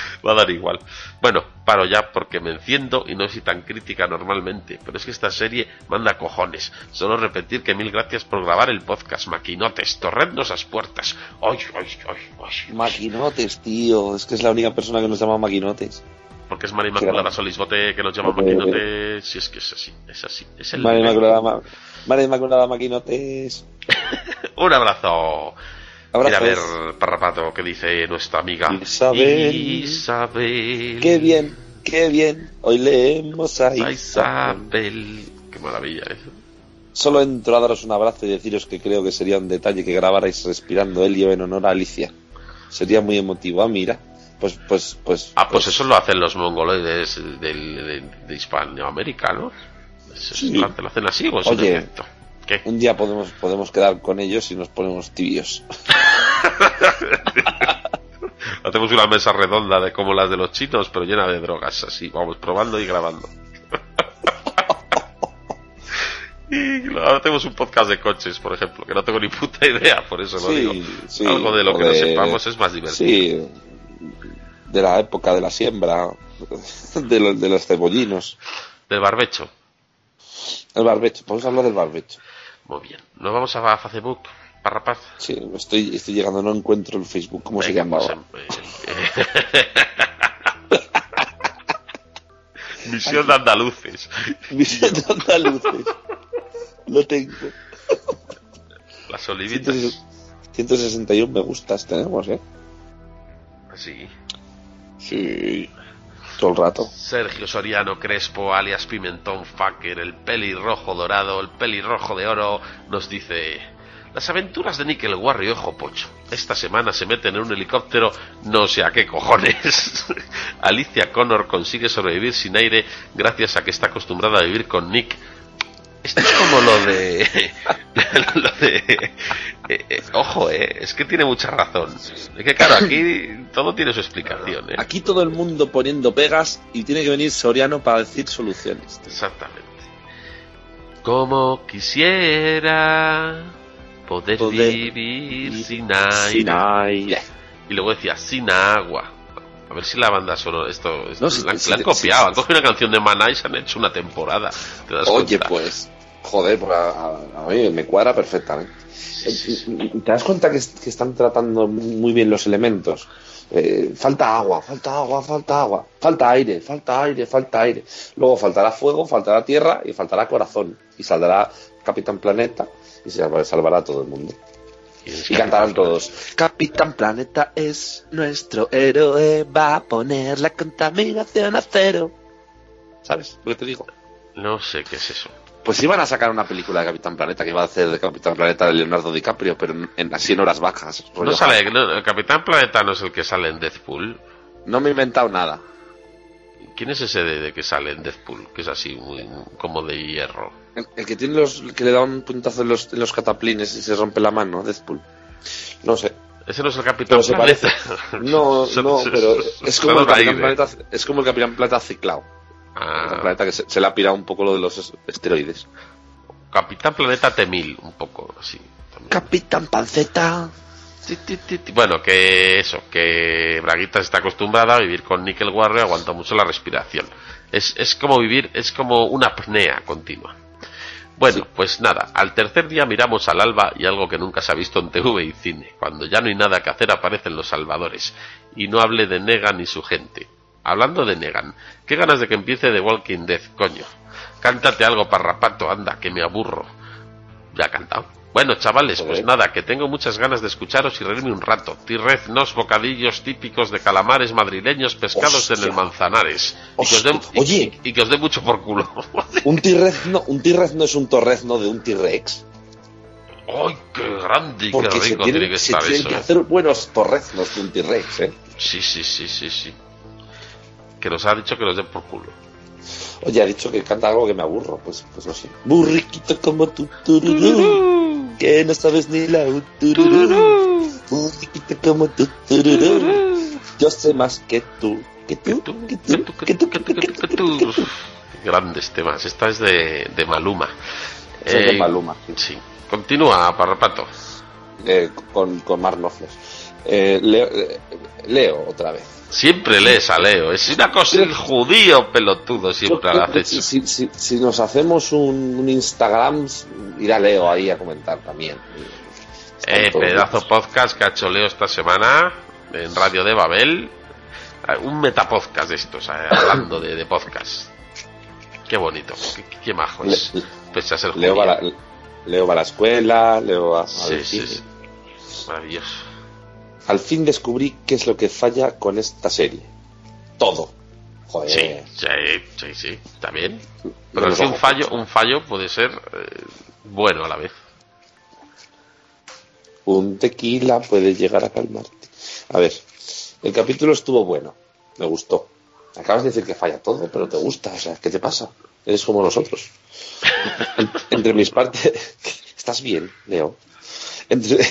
Va a dar igual. Bueno, paro ya porque me enciendo y no soy tan crítica normalmente. Pero es que esta serie manda cojones. Solo repetir que mil gracias por grabar el podcast. Maquinotes, torrednos las puertas. ¡Ay, ay, ay! Maquinotes, tío. Es que es la única persona que nos llama maquinotes. Porque es María Inmaculada. Solisbote que nos llama Maquinotes. Si es que es así, es así. Es el María. Inmaculada, Ma- María Inmaculada Maquinotes. Un abrazo. Mira a ver, Abrazos. Parrapato, que dice nuestra amiga Isabel. Isabel. Qué bien, qué bien. Hoy leemos a Isabel. Isabel. Qué maravilla eso. Solo entro a daros un abrazo y deciros que creo que sería un detalle que grabarais respirando helio en honor a Alicia. Sería muy emotivo. Ah, mira. Pues, pues, pues. Ah, pues eso lo hacen los mongoloides del- de, de Hispanoamérica, ¿no? Sí. lo hacen así o es un Oye. efecto? ¿Qué? Un día podemos, podemos quedar con ellos y nos ponemos tibios. Hacemos una mesa redonda de como las de los chinos, pero llena de drogas, así, vamos probando y grabando. y luego hacemos un podcast de coches, por ejemplo, que no tengo ni puta idea, por eso lo Sí, digo. sí, Algo de lo que no sepamos es más divertido. Sí, de la época de la siembra, de los, de los cebollinos. Del barbecho. El barbecho, podemos hablar del barbecho. Muy bien. Nos vamos a Facebook, Parrapaz. Sí, estoy, estoy llegando, no encuentro el Facebook, ¿cómo se llamaba? pues, eh, eh. Misión de andaluces. Vicente Andaluces. Lo tengo. Las olivitas. 161 me gustas tenemos, ¿eh? Sí. Sí. Sergio Soriano Crespo, alias Pimentón Fucker, el pelirrojo dorado, el pelirrojo de oro, nos dice... Las aventuras de Nickel Warrior Ojo Pocho. Esta semana se meten en un helicóptero, no sé a qué cojones. Alicia Connor consigue sobrevivir sin aire gracias a que está acostumbrada a vivir con Nick. Esto es como lo de... lo de... eh, eh, ojo, eh, es que tiene mucha razón. Es que claro, aquí todo tiene su explicación, eh. Aquí todo el mundo poniendo pegas y tiene que venir Soriano para decir soluciones. Exactamente. Como quisiera poder, Poder vivir vivir sin aire. Sin aire. Y luego decía sin agua. A ver si la banda sonora esto, esto No, si- la, si- la han si- copiado. Han cogido una canción de Maná y se han hecho una temporada. ¿Te das Oye, cuenta? pues, joder, pues a, mí me cuadra perfectamente. Eh, ¿Te das cuenta que, que están tratando muy bien los elementos? Eh, falta agua, falta agua, falta agua, falta aire, falta aire, falta aire. Luego faltará fuego, faltará tierra y faltará corazón. Y saldrá Capitán Planeta y se salva- salvará a todo el mundo. Y cantarán todos. Capitán Planeta es nuestro héroe, va a poner la contaminación a cero. ¿Sabes lo que te digo? No sé qué es eso. Pues iban a sacar una película de Capitán Planeta que iba a hacer de Capitán Planeta de Leonardo DiCaprio, pero en, así en horas bajas. No sale, no, el Capitán Planeta no es el que sale en Deathpool. No me he inventado nada. ¿Quién es ese de, de que sale en Deathpool? Que es así, muy, como de hierro. El, el que tiene los que le da un puntazo en los, en los cataplines y se rompe la mano, Deadpool. No sé. Ese no es el Capitán Pero se Planeta. No, Son- no, son- pero es como el Capitán. Planeta, es como el Capitán Planeta ciclado. El Capitán Ah, Planeta que se, se le ha pirado un poco lo de los es- esteroides. Capitán Planeta T-1000, un poco así. también. Capitán Panceta. Bueno, que eso, que Braguitas está acostumbrada a vivir con Nickel Warrior, aguanta mucho la respiración. Es, es como vivir, es como una apnea continua. Bueno, pues nada, al tercer día miramos al alba y algo que nunca se ha visto en TV y cine. Cuando ya no hay nada que hacer aparecen los salvadores. Y no hable de Negan y su gente. Hablando de Negan, qué ganas de que empiece The Walking Dead, coño. Cántate algo, parrapato, anda, que me aburro. Ya ha cantado. Bueno, chavales, pues nada, que tengo muchas ganas de escucharos y reírme un rato. Tirreznos, bocadillos típicos de calamares madrileños pescados en el Manzanares. Y que, os den. Oye. y, que os dé mucho por culo. Un T-Rex un T-Rex no es un torrezno de un T-Rex. ¡Ay, qué grande y qué rico tiene que se estar tienen eso! que eh. hacer buenos torreznos de un T-Rex, ¿eh? Sí, sí, sí, sí, sí. Que nos ha dicho que nos den por culo. Oye, ha dicho que canta algo que me aburro, pues, pues no sé. Burriquito como tú, tururú, que no sabes ni la u, tururú. Burriquito como tú, tururú, yo sé más que tú, que tú, que tú, que tú, que tú, que tú, que tú. Grandes temas. Esta es de, de Maluma. Es de Eh, Maluma, sí. Sí. Continúa, Parrapato. Eh, con, con Mark Knopfler. Eh, leo, eh, leo otra vez. Siempre lees a Leo. Es una cosa, el judío pelotudo siempre Yo- lo hace si, eso. si, si- si nos hacemos un, un Instagram, irá Leo ahí a comentar también. Eh, pedazo podcast que ha hecho Leo esta semana en Radio de Babel. Eh, Un metapodcast de estos, eh, hablando de, de podcast. Qué bonito, qué, qué- majo es. Le- Pese a ser Leo va, a la, Leo va a la escuela, Leo va a Sí, sí, cine. sí. Maravilloso. Al fin descubrí qué es lo que falla con esta serie. Todo. Joder. Sí, sí, sí, bien. Pero es que un fallo, un fallo puede ser eh, bueno a la vez. Un tequila puede llegar a calmarte. A ver, el capítulo estuvo bueno. Me gustó. Acabas de decir que falla todo, pero te gusta. O sea, ¿qué te pasa? Eres como nosotros. En- entre mis partes... Estás bien, Leo. Entre...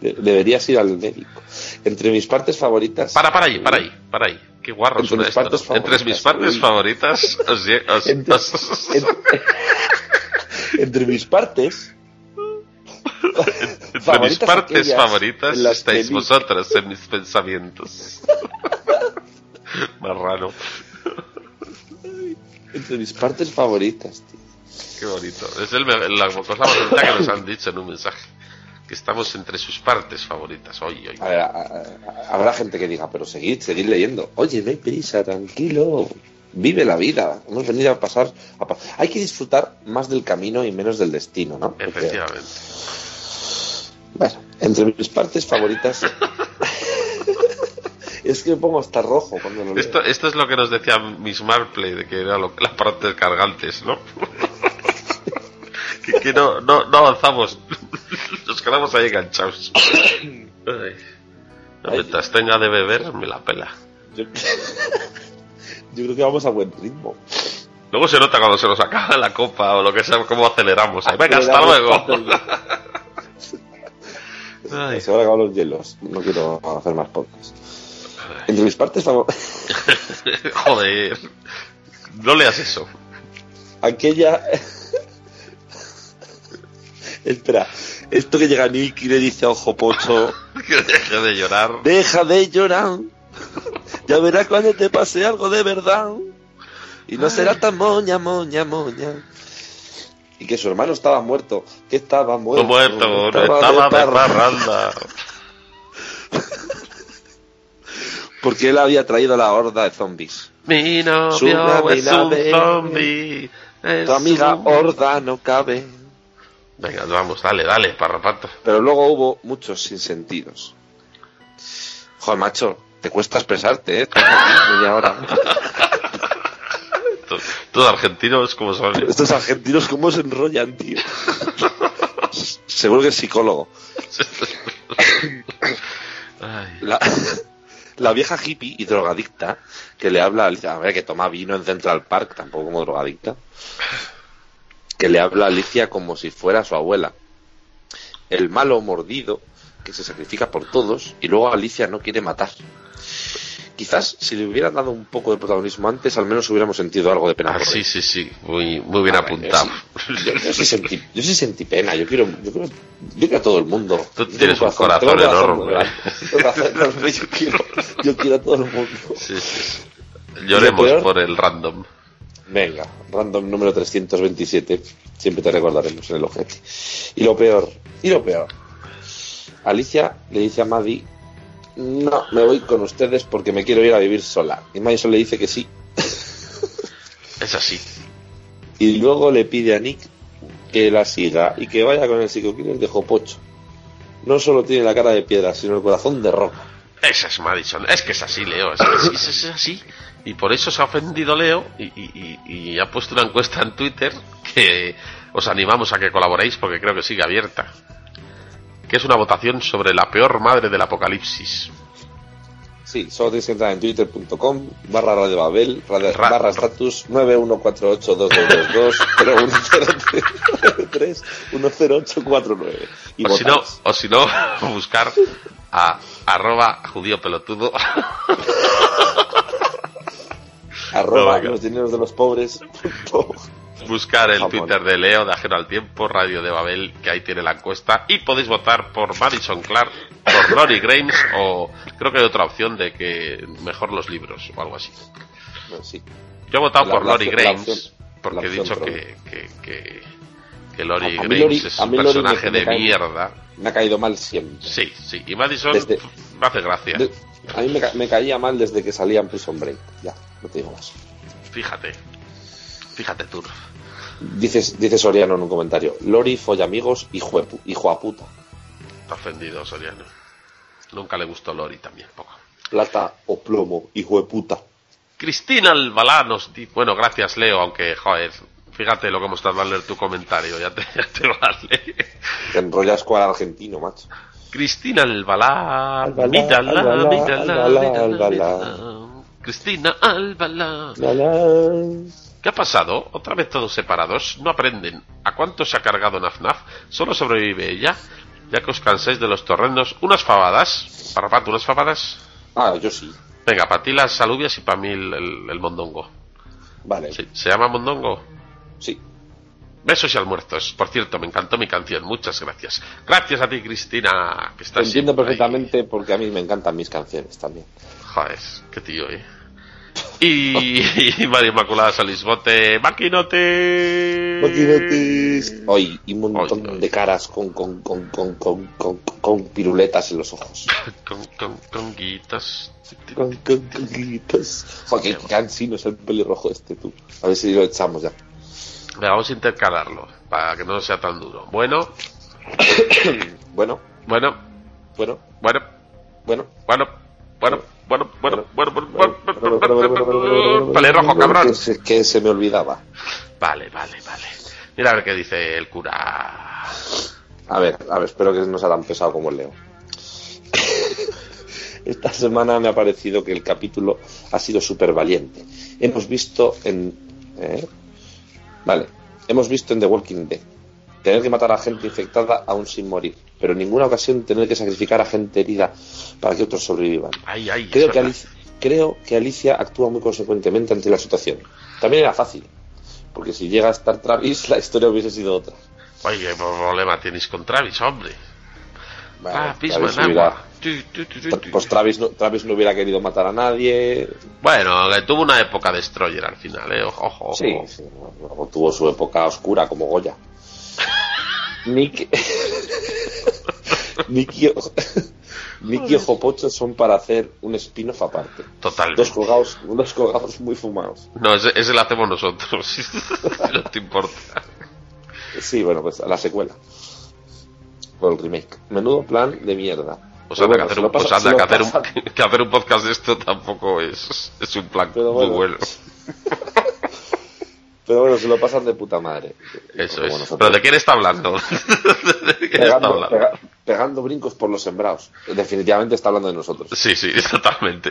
De- Deberías ir al médico. Entre mis partes favoritas... Para, para ahí, para ahí, para ahí. Qué guarro Entre mis esto. partes ¿no? Entre mis partes favoritas, os, Entre, os- en- entre mis partes... entre mis partes favoritas estáis que- vosotras en mis pensamientos. Marrano. Entre mis partes favoritas, tío. Qué bonito. Es el la cosa más bonita que nos han dicho en un mensaje. Que estamos entre sus partes favoritas. Hoy, hoy. A ver, a- a- habrá gente que diga, pero seguid, seguid leyendo. Oye, ve prisa, tranquilo. Vive la vida. Hemos venido a pasar. a pa- Hay que disfrutar más del camino y menos del destino, ¿no? Porque, Efectivamente. bueno, entre mis partes favoritas. es que me pongo hasta rojo cuando lo leo. Esto, esto es lo que nos decía Miss Marplay, de que era lo- la parte de cargantes, ¿no? que que no, no, no avanzamos. Nos quedamos ahí enganchados. Mientras tenga de beber, me la pela. Yo... Yo creo que vamos a buen ritmo. Luego se nota cuando se nos acaba la copa o lo que sea, cómo aceleramos. Ahí, Venga, hasta luego. Ay. Se van a acabar los hielos. No quiero hacer más podcasts. Entre mis partes favoritas. Joder. No leas eso. aquella. Espera, esto que llega Nick y le dice a Ojo Pocho: Que deje de llorar. Deja de llorar, ya verás cuando te pase algo de verdad. Y no será tan moña, moña, moña. Y que su hermano estaba muerto, que estaba muerto. muerto, no estaba de parra- parranda. Porque él había traído la horda de zombies. Mi Su novio es un zombie. Tu amiga un- horda no cabe. Venga, vamos, dale, dale, parrapato. Pero luego hubo muchos sinsentidos. Joder, macho, te cuesta expresarte, ¿eh? Media hora. Todos todo argentinos como son. Estos argentinos, ¿cómo se enrollan, tío? Seguro que es psicólogo. Ay, La, la vieja hippie y drogadicta que le habla a Alicia, a ver, que toma vino en Central Park, tampoco como drogadicta, que le habla a Alicia como si fuera su abuela. El malo mordido que se sacrifica por todos y luego Alicia no quiere matar. quizás si le hubieran dado un poco de protagonismo antes, al menos hubiéramos sentido algo de pena. Ah, por sí, él. sí, sí, muy, muy bien A ver, apuntado. Yo, sí- yo- yo sí sentí, yo sí sentí pena. Yo quiero, yo quiero, yo quiero a todo el mundo. Tú tienes un corazón enorme. corazón Yo quiero, yo quiero a todo el mundo. Sí, sí. Lloremos por el random. Venga, random número 327. Siempre te recordaremos en el ojete. Y lo peor, y lo peor. Alicia le dice a Maddie, no, me voy con ustedes porque me quiero ir a vivir sola. Y Madison le dice que sí. Es así. Y luego le pide a Nick que la siga y que vaya con el psico-killer de Jopocho. No solo tiene la cara de piedra, sino el corazón de roca. Esa es Madison. Es que es así, Leo. Es que es así. Y por eso se ha ofendido Leo y, y- y- ha puesto una encuesta en Twitter que os animamos a que colaboréis porque creo que sigue abierta. Que es una votación sobre la peor madre del apocalipsis. Sí, solo tienes que entrar en twitter.com barra radio babel radio- Ra- barra status 91482222 10849 y O si no, o si no, buscar a arroba judío pelotudo. arroba No, los dineros de los pobres buscar el. Twitter de Leo de Ajeno al Tiempo, Radio de Babel, que ahí tiene la encuesta. Y podéis votar por Madison Clark, por Lori Grimes o creo que hay otra opción de que mejor los libros o algo así. No, sí. Yo he votado La- por la Lori la Grimes porque he dicho que, que, que, que Lori A- a mí Grimes Lori- es un me- personaje me de mierda. me ha caído mal siempre Sí, sí. Y Madison Desde- me hace gracia. De- a mí me, ca- me caía mal desde que salía en Prison Break ya, no te digo más Fíjate. Fíjate tú. dices, dice Soriano en un comentario Lori folla amigos pu- hijo a puta Está ofendido Soriano. Nunca le gustó Lori también, poco. plata o plomo hijo de puta Cristina Albalá nos di... Bueno, gracias Leo, aunque, joder, fíjate lo que hemos tardado en leer tu comentario, ya te, ya te vale. Te enrollas con el argentino, macho. Cristina Albalá, Albalá, mírala, Albalá, mírala. Cristina Albalá. ¿Qué ha pasado? ¿Otra vez todos separados? ¿No aprenden? ¿A cuánto se ha cargado Nafnaf? ¿Solo sobrevive ella? Ya que os cansáis de los torrendos, unas fabadas. Parrapato, unas fabadas. Ah, yo sí. Venga, para ti las alubias y para mí el, el- el mondongo. Vale. Sí, ¿Se llama mondongo? Sí. Besos y almuerzos. Por cierto, me encantó mi canción. Muchas gracias. Gracias a ti, Cristina. Que estás entiendo ahí. perfectamente porque a mí me encantan mis canciones también. Joder, qué tío, eh. Y, y María Inmaculada Salisbote, maquinote. Hoy, y un montón de caras con, con, con, con, con, con, con piruletas en los ojos. Con, con, con guitas. Con, con, con gritos. Joder, qué cansino es el pelirrojo este, tú. A ver si lo echamos ya vamos a intercalarlo para que no sea tan duro. Bueno. bueno. Bueno. Bueno. Bueno. Bueno. Bueno. Bueno. Bueno, bueno, bueno, bueno, Vale, rojo, cabrón. Es que se me olvidaba. Vale, vale, vale. Mira a ver qué dice el cura. A ver, a ver, espero que no sea tan pesado como el Leo. Esta semana me ha parecido que el capítulo ha sido súper valiente. Hemos visto en. ¿eh? Vale, hemos visto en The Walking Dead tener que matar a gente infectada aún sin morir, pero en ninguna ocasión tener que sacrificar a gente herida para que otros sobrevivan. Ay, ay, Creo es que, verdad. Alicia, creo que Alicia actúa muy consecuentemente ante la situación. También era fácil, porque si llega a estar Travis, la historia hubiese sido otra. Oye, ¿qué problema tienes con Travis, hombre? Vale, ah, pisma Travis en hubiera- agua. Tu. Pues Travis no, Travis no hubiera querido matar a nadie. Bueno, tuvo una época destroyer al final, eh. Ojo, ojo. Sí, sí, luego tuvo su época oscura como Goya. Nick. Nick y, Nick y Ojo Pocho son para hacer un spin-off aparte. Totalmente. Dos colgados, unos colgados muy fumados. No, ese, ese lo hacemos nosotros. no te importa. Sí, bueno, pues a la secuela. O el remake. Menudo plan de mierda. Anda, bueno, que, hacer un, pasa- lo que, hacer un, pasa- que hacer un podcast de esto tampoco es, es un plan muy bueno. Pero bueno, se lo pasan de puta madre. Eso es. nosotros. ¿Pero de quién está hablando? ¿De quién está pegando, hablando? pega- pegando brincos por los sembrados. Definitivamente está hablando de nosotros. Sí, sí, totalmente.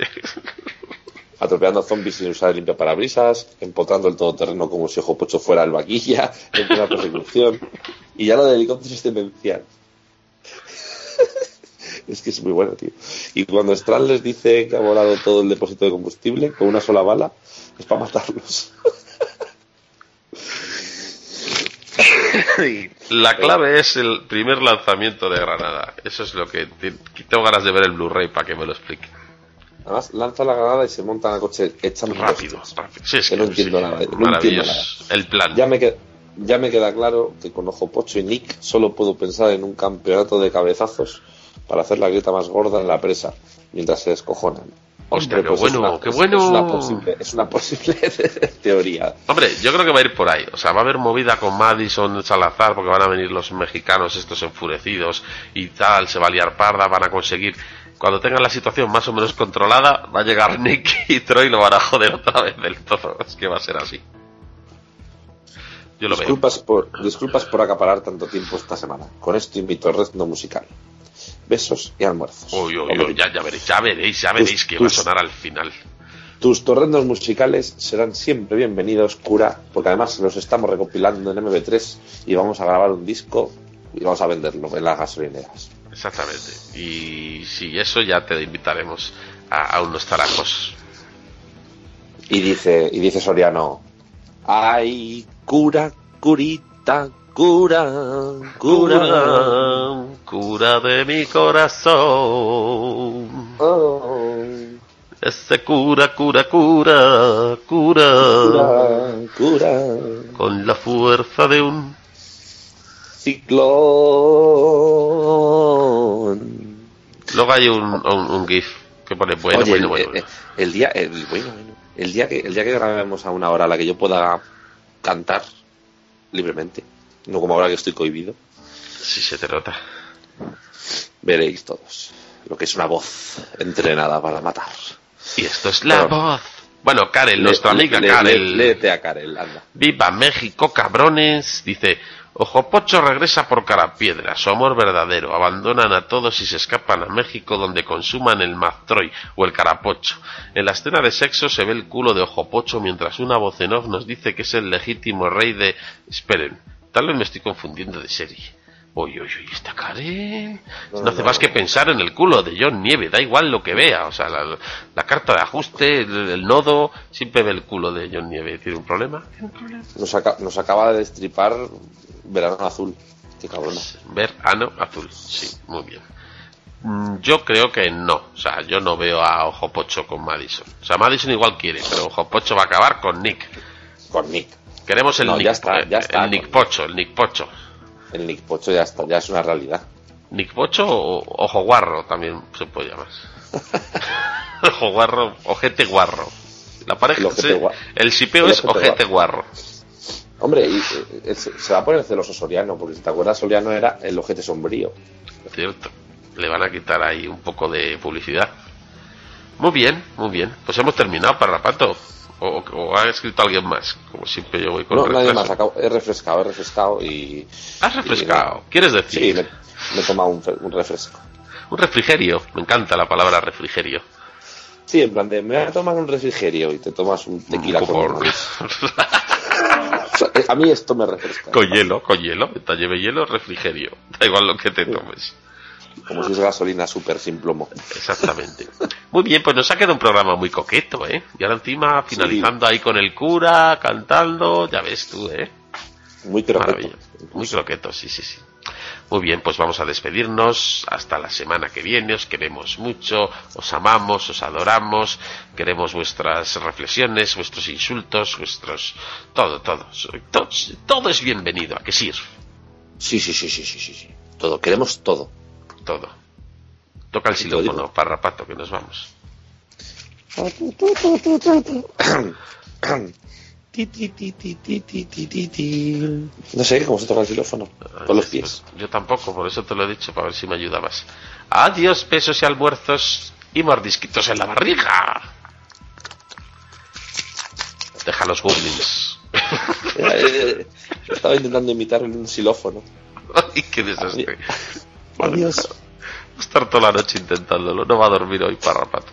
Atropellando zombies sin usar limpia parabrisas, empotrando el todoterreno como si Ojo Pocho fuera el vaquilla, en plena persecución. Y ya lo del helicóptero es demencial. Es que es muy bueno, tío. Y cuando Strand les dice que ha volado todo el depósito de combustible con una sola bala, es para matarlos. La clave es el primer lanzamiento de granada. Eso es lo que te- que tengo ganas de ver el Blu-ray para que me lo explique. Además, lanza la granada y se montan al coche echando Rápido, rápido. Sí, es Que no entiendo nada, no entiendo Maravilloso. El plan. Ya me, queda, ya me queda claro que con Ojo Pocho y Nick solo puedo pensar en un campeonato de cabezazos para hacer la grieta más gorda en la presa mientras se descojonan. Hostia, qué pues es bueno, una- qué es- bueno. Es una posible, es una posible teoría. Hombre, yo creo que va a ir por ahí. O sea, va a haber movida con Madison, Salazar, porque van a venir los mexicanos estos enfurecidos y tal, se va a liar parda, van a conseguir... Cuando tengan la situación más o menos controlada, va a llegar Nick y Troy lo van a joder otra vez del todo. Es que va a ser así. Yo lo veo. Disculpas por, disculpas por acaparar tanto tiempo esta semana. Con esto invito al resto musical. Besos y almuerzos. Uy, uy, uy, ya, ya veréis, ya veréis, ya veréis Tus- que va a sonar al final. Tus torrendos musicales serán siempre bienvenidos, cura, porque además los estamos recopilando en MP3 y vamos a grabar un disco y vamos a venderlo en las gasolineras. Exactamente. Y si eso ya te invitaremos a, a unos tarajos. Y dice, y dice Soriano, ay, cura, curita, cura, cura. Cura, cura de mi corazón. Oh, Ese cura, cura, cura, cura. cura, cura. Con la fuerza de un... Ciclón. Luego hay un, un, un GIF que pone bueno, Oye, bueno, el, bueno. eh, bueno. el día, el, bueno, bueno, el día que, el día que grabemos a una hora a la que yo pueda cantar libremente, no como ahora que estoy cohibido, Sí se te nota. veréis todos lo que es una voz entrenada para matar. Y esto es la Pero- voz. Bueno, Karel, nuestra amiga le- Karel. léete a Karel, anda. Viva México, cabrones. Dice, Ojo Pocho regresa por Carapiedra, su amor verdadero. Abandonan a todos y se escapan a México donde consuman el maztroy o el carapocho. En la escena de sexo se ve el culo de Ojo Pocho mientras una voz en off nos dice que es el legítimo rey de... Esperen, tal vez me estoy confundiendo de serie. Uy, uy, uy, esta Karen. No, No, hace no, más que pensar en el culo de John Nieve, da igual lo que vea. O sea, la, la carta de ajuste, el, el nodo, siempre ve el culo de John Nieve. ¿Tiene un problema? ¿Tiene un problema? Nos, aca- nos acaba de destripar Verano Azul. Qué cabrona. Ver ano azul. Sí, muy bien. Mm, Yo creo que no. O sea, yo no veo a Ojo Pocho con Madison. O sea, Madison igual quiere, pero Ojo Pocho va a acabar con Nick. Con Nick. Queremos el No, Nick, ya está, ya el Nick con- Pocho, el Nick Pocho. El Nick Pocho ya está, ya es una realidad. Nick Pocho o Ojo Guarro también se puede llamar. Ojo Guarro, Ojete Guarro. La pareja, El ojete sí, gua- el sipeo el es ojete Ojete Guarro. Hombre, y, eh, se, va a poner celoso Soriano, porque si te acuerdas, Soriano era el ojete sombrío. Cierto. Le van a quitar ahí un poco de publicidad. Muy bien, muy bien. Pues hemos terminado, Parrapato. O, o ha escrito alguien más. Como siempre yo voy con No, nadie más, acabo- he refrescado, he refrescado y... Has refrescado. y- ¿Quieres decir? Sí, me, me he tomado un, refresco. Un refrigerio. Me encanta la palabra refrigerio. Sí, en plan de, me voy a tomar un refrigerio y te tomas un tequila con, Por- A mí esto me refresca. con hielo, con hielo. Mientras lleve hielo, refrigerio. Da igual lo que te tomes. Como si es gasolina súper sin plomo. Exactamente. Muy bien, pues nos ha quedado un programa muy coqueto, ¿eh? Y ahora encima finalizando ahí con el cura, cantando, ya ves tú, ¿eh? Muy croqueto. Muy croqueto, sí, sí, sí. Muy bien, pues vamos a despedirnos. Hasta la semana que viene. Os queremos mucho, os amamos, os adoramos. Queremos vuestras reflexiones, vuestros insultos, vuestros. Todo, todo. Todo, todo es bienvenido. ¿A que sí? Sí, sí, sí, sí, sí, sí, sí. Todo, queremos todo todo. Toca el xilófono, parrapato, que nos vamos. No sé cómo se toca el xilófono. Ah, con los pies. Yo tampoco, por eso te lo he dicho, para ver si me ayudabas. Adiós, pesos y almuerzos y mordisquitos en la barriga. Deja los goblins. Eh, eh, estaba intentando imitar un silófono ¡Ay, qué desastre! Adiós. Va a estar toda la noche intentándolo. No va a dormir hoy, parrapato.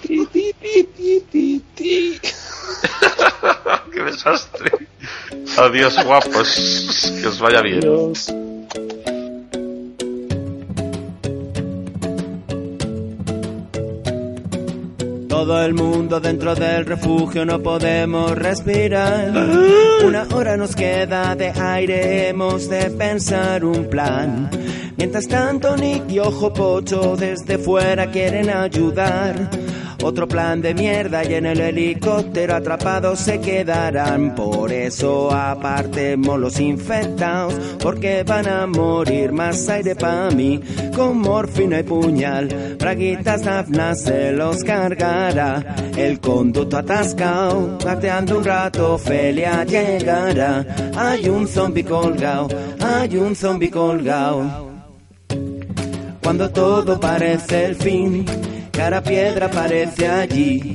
Ti, ti. qué desastre. Adiós, guapos. Que os vaya bien. Adiós. Todo el mundo dentro del refugio no podemos respirar. Una hora nos queda de aire, hemos de pensar un plan. Mientras tanto, Nick y Ojo Pocho desde fuera quieren ayudar. Otro plan de mierda y en el helicóptero atrapados se quedarán. Por eso apartemos los infectados, porque van a morir más aire pa' mí. Con morfina y puñal, braguitas Dafna se los cargará. El conducto atascado, gateando un rato, Felia llegará. Hay un zombi colgado, hay un zombi colgado. Cuando todo parece el fin cara piedra aparece allí.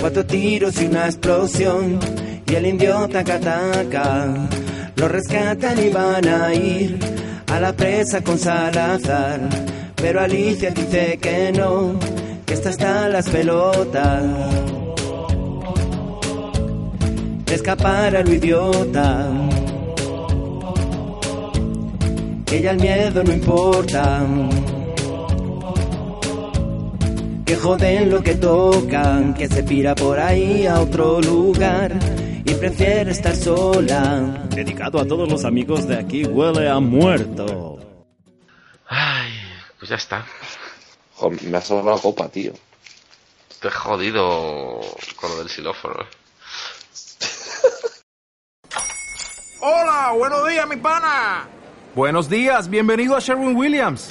Cuatro tiros y una explosión. Y el indio taca. Lo rescatan y van a ir a la presa con Salazar. Pero Alicia dice que no, que esta está las pelotas. Escapar a lo idiota. Ya el miedo no importa que joden lo que tocan, que se pira por ahí a otro lugar y prefiere estar sola. Dedicado a todos los amigos de aquí, huele a muerto. Ay, pues ya está. Joder, me ha sobrado la copa, tío. Te he jodido con lo del xilófono. Hola, buenos días, mi pana. Buenos días, bienvenido a Sherwin Williams.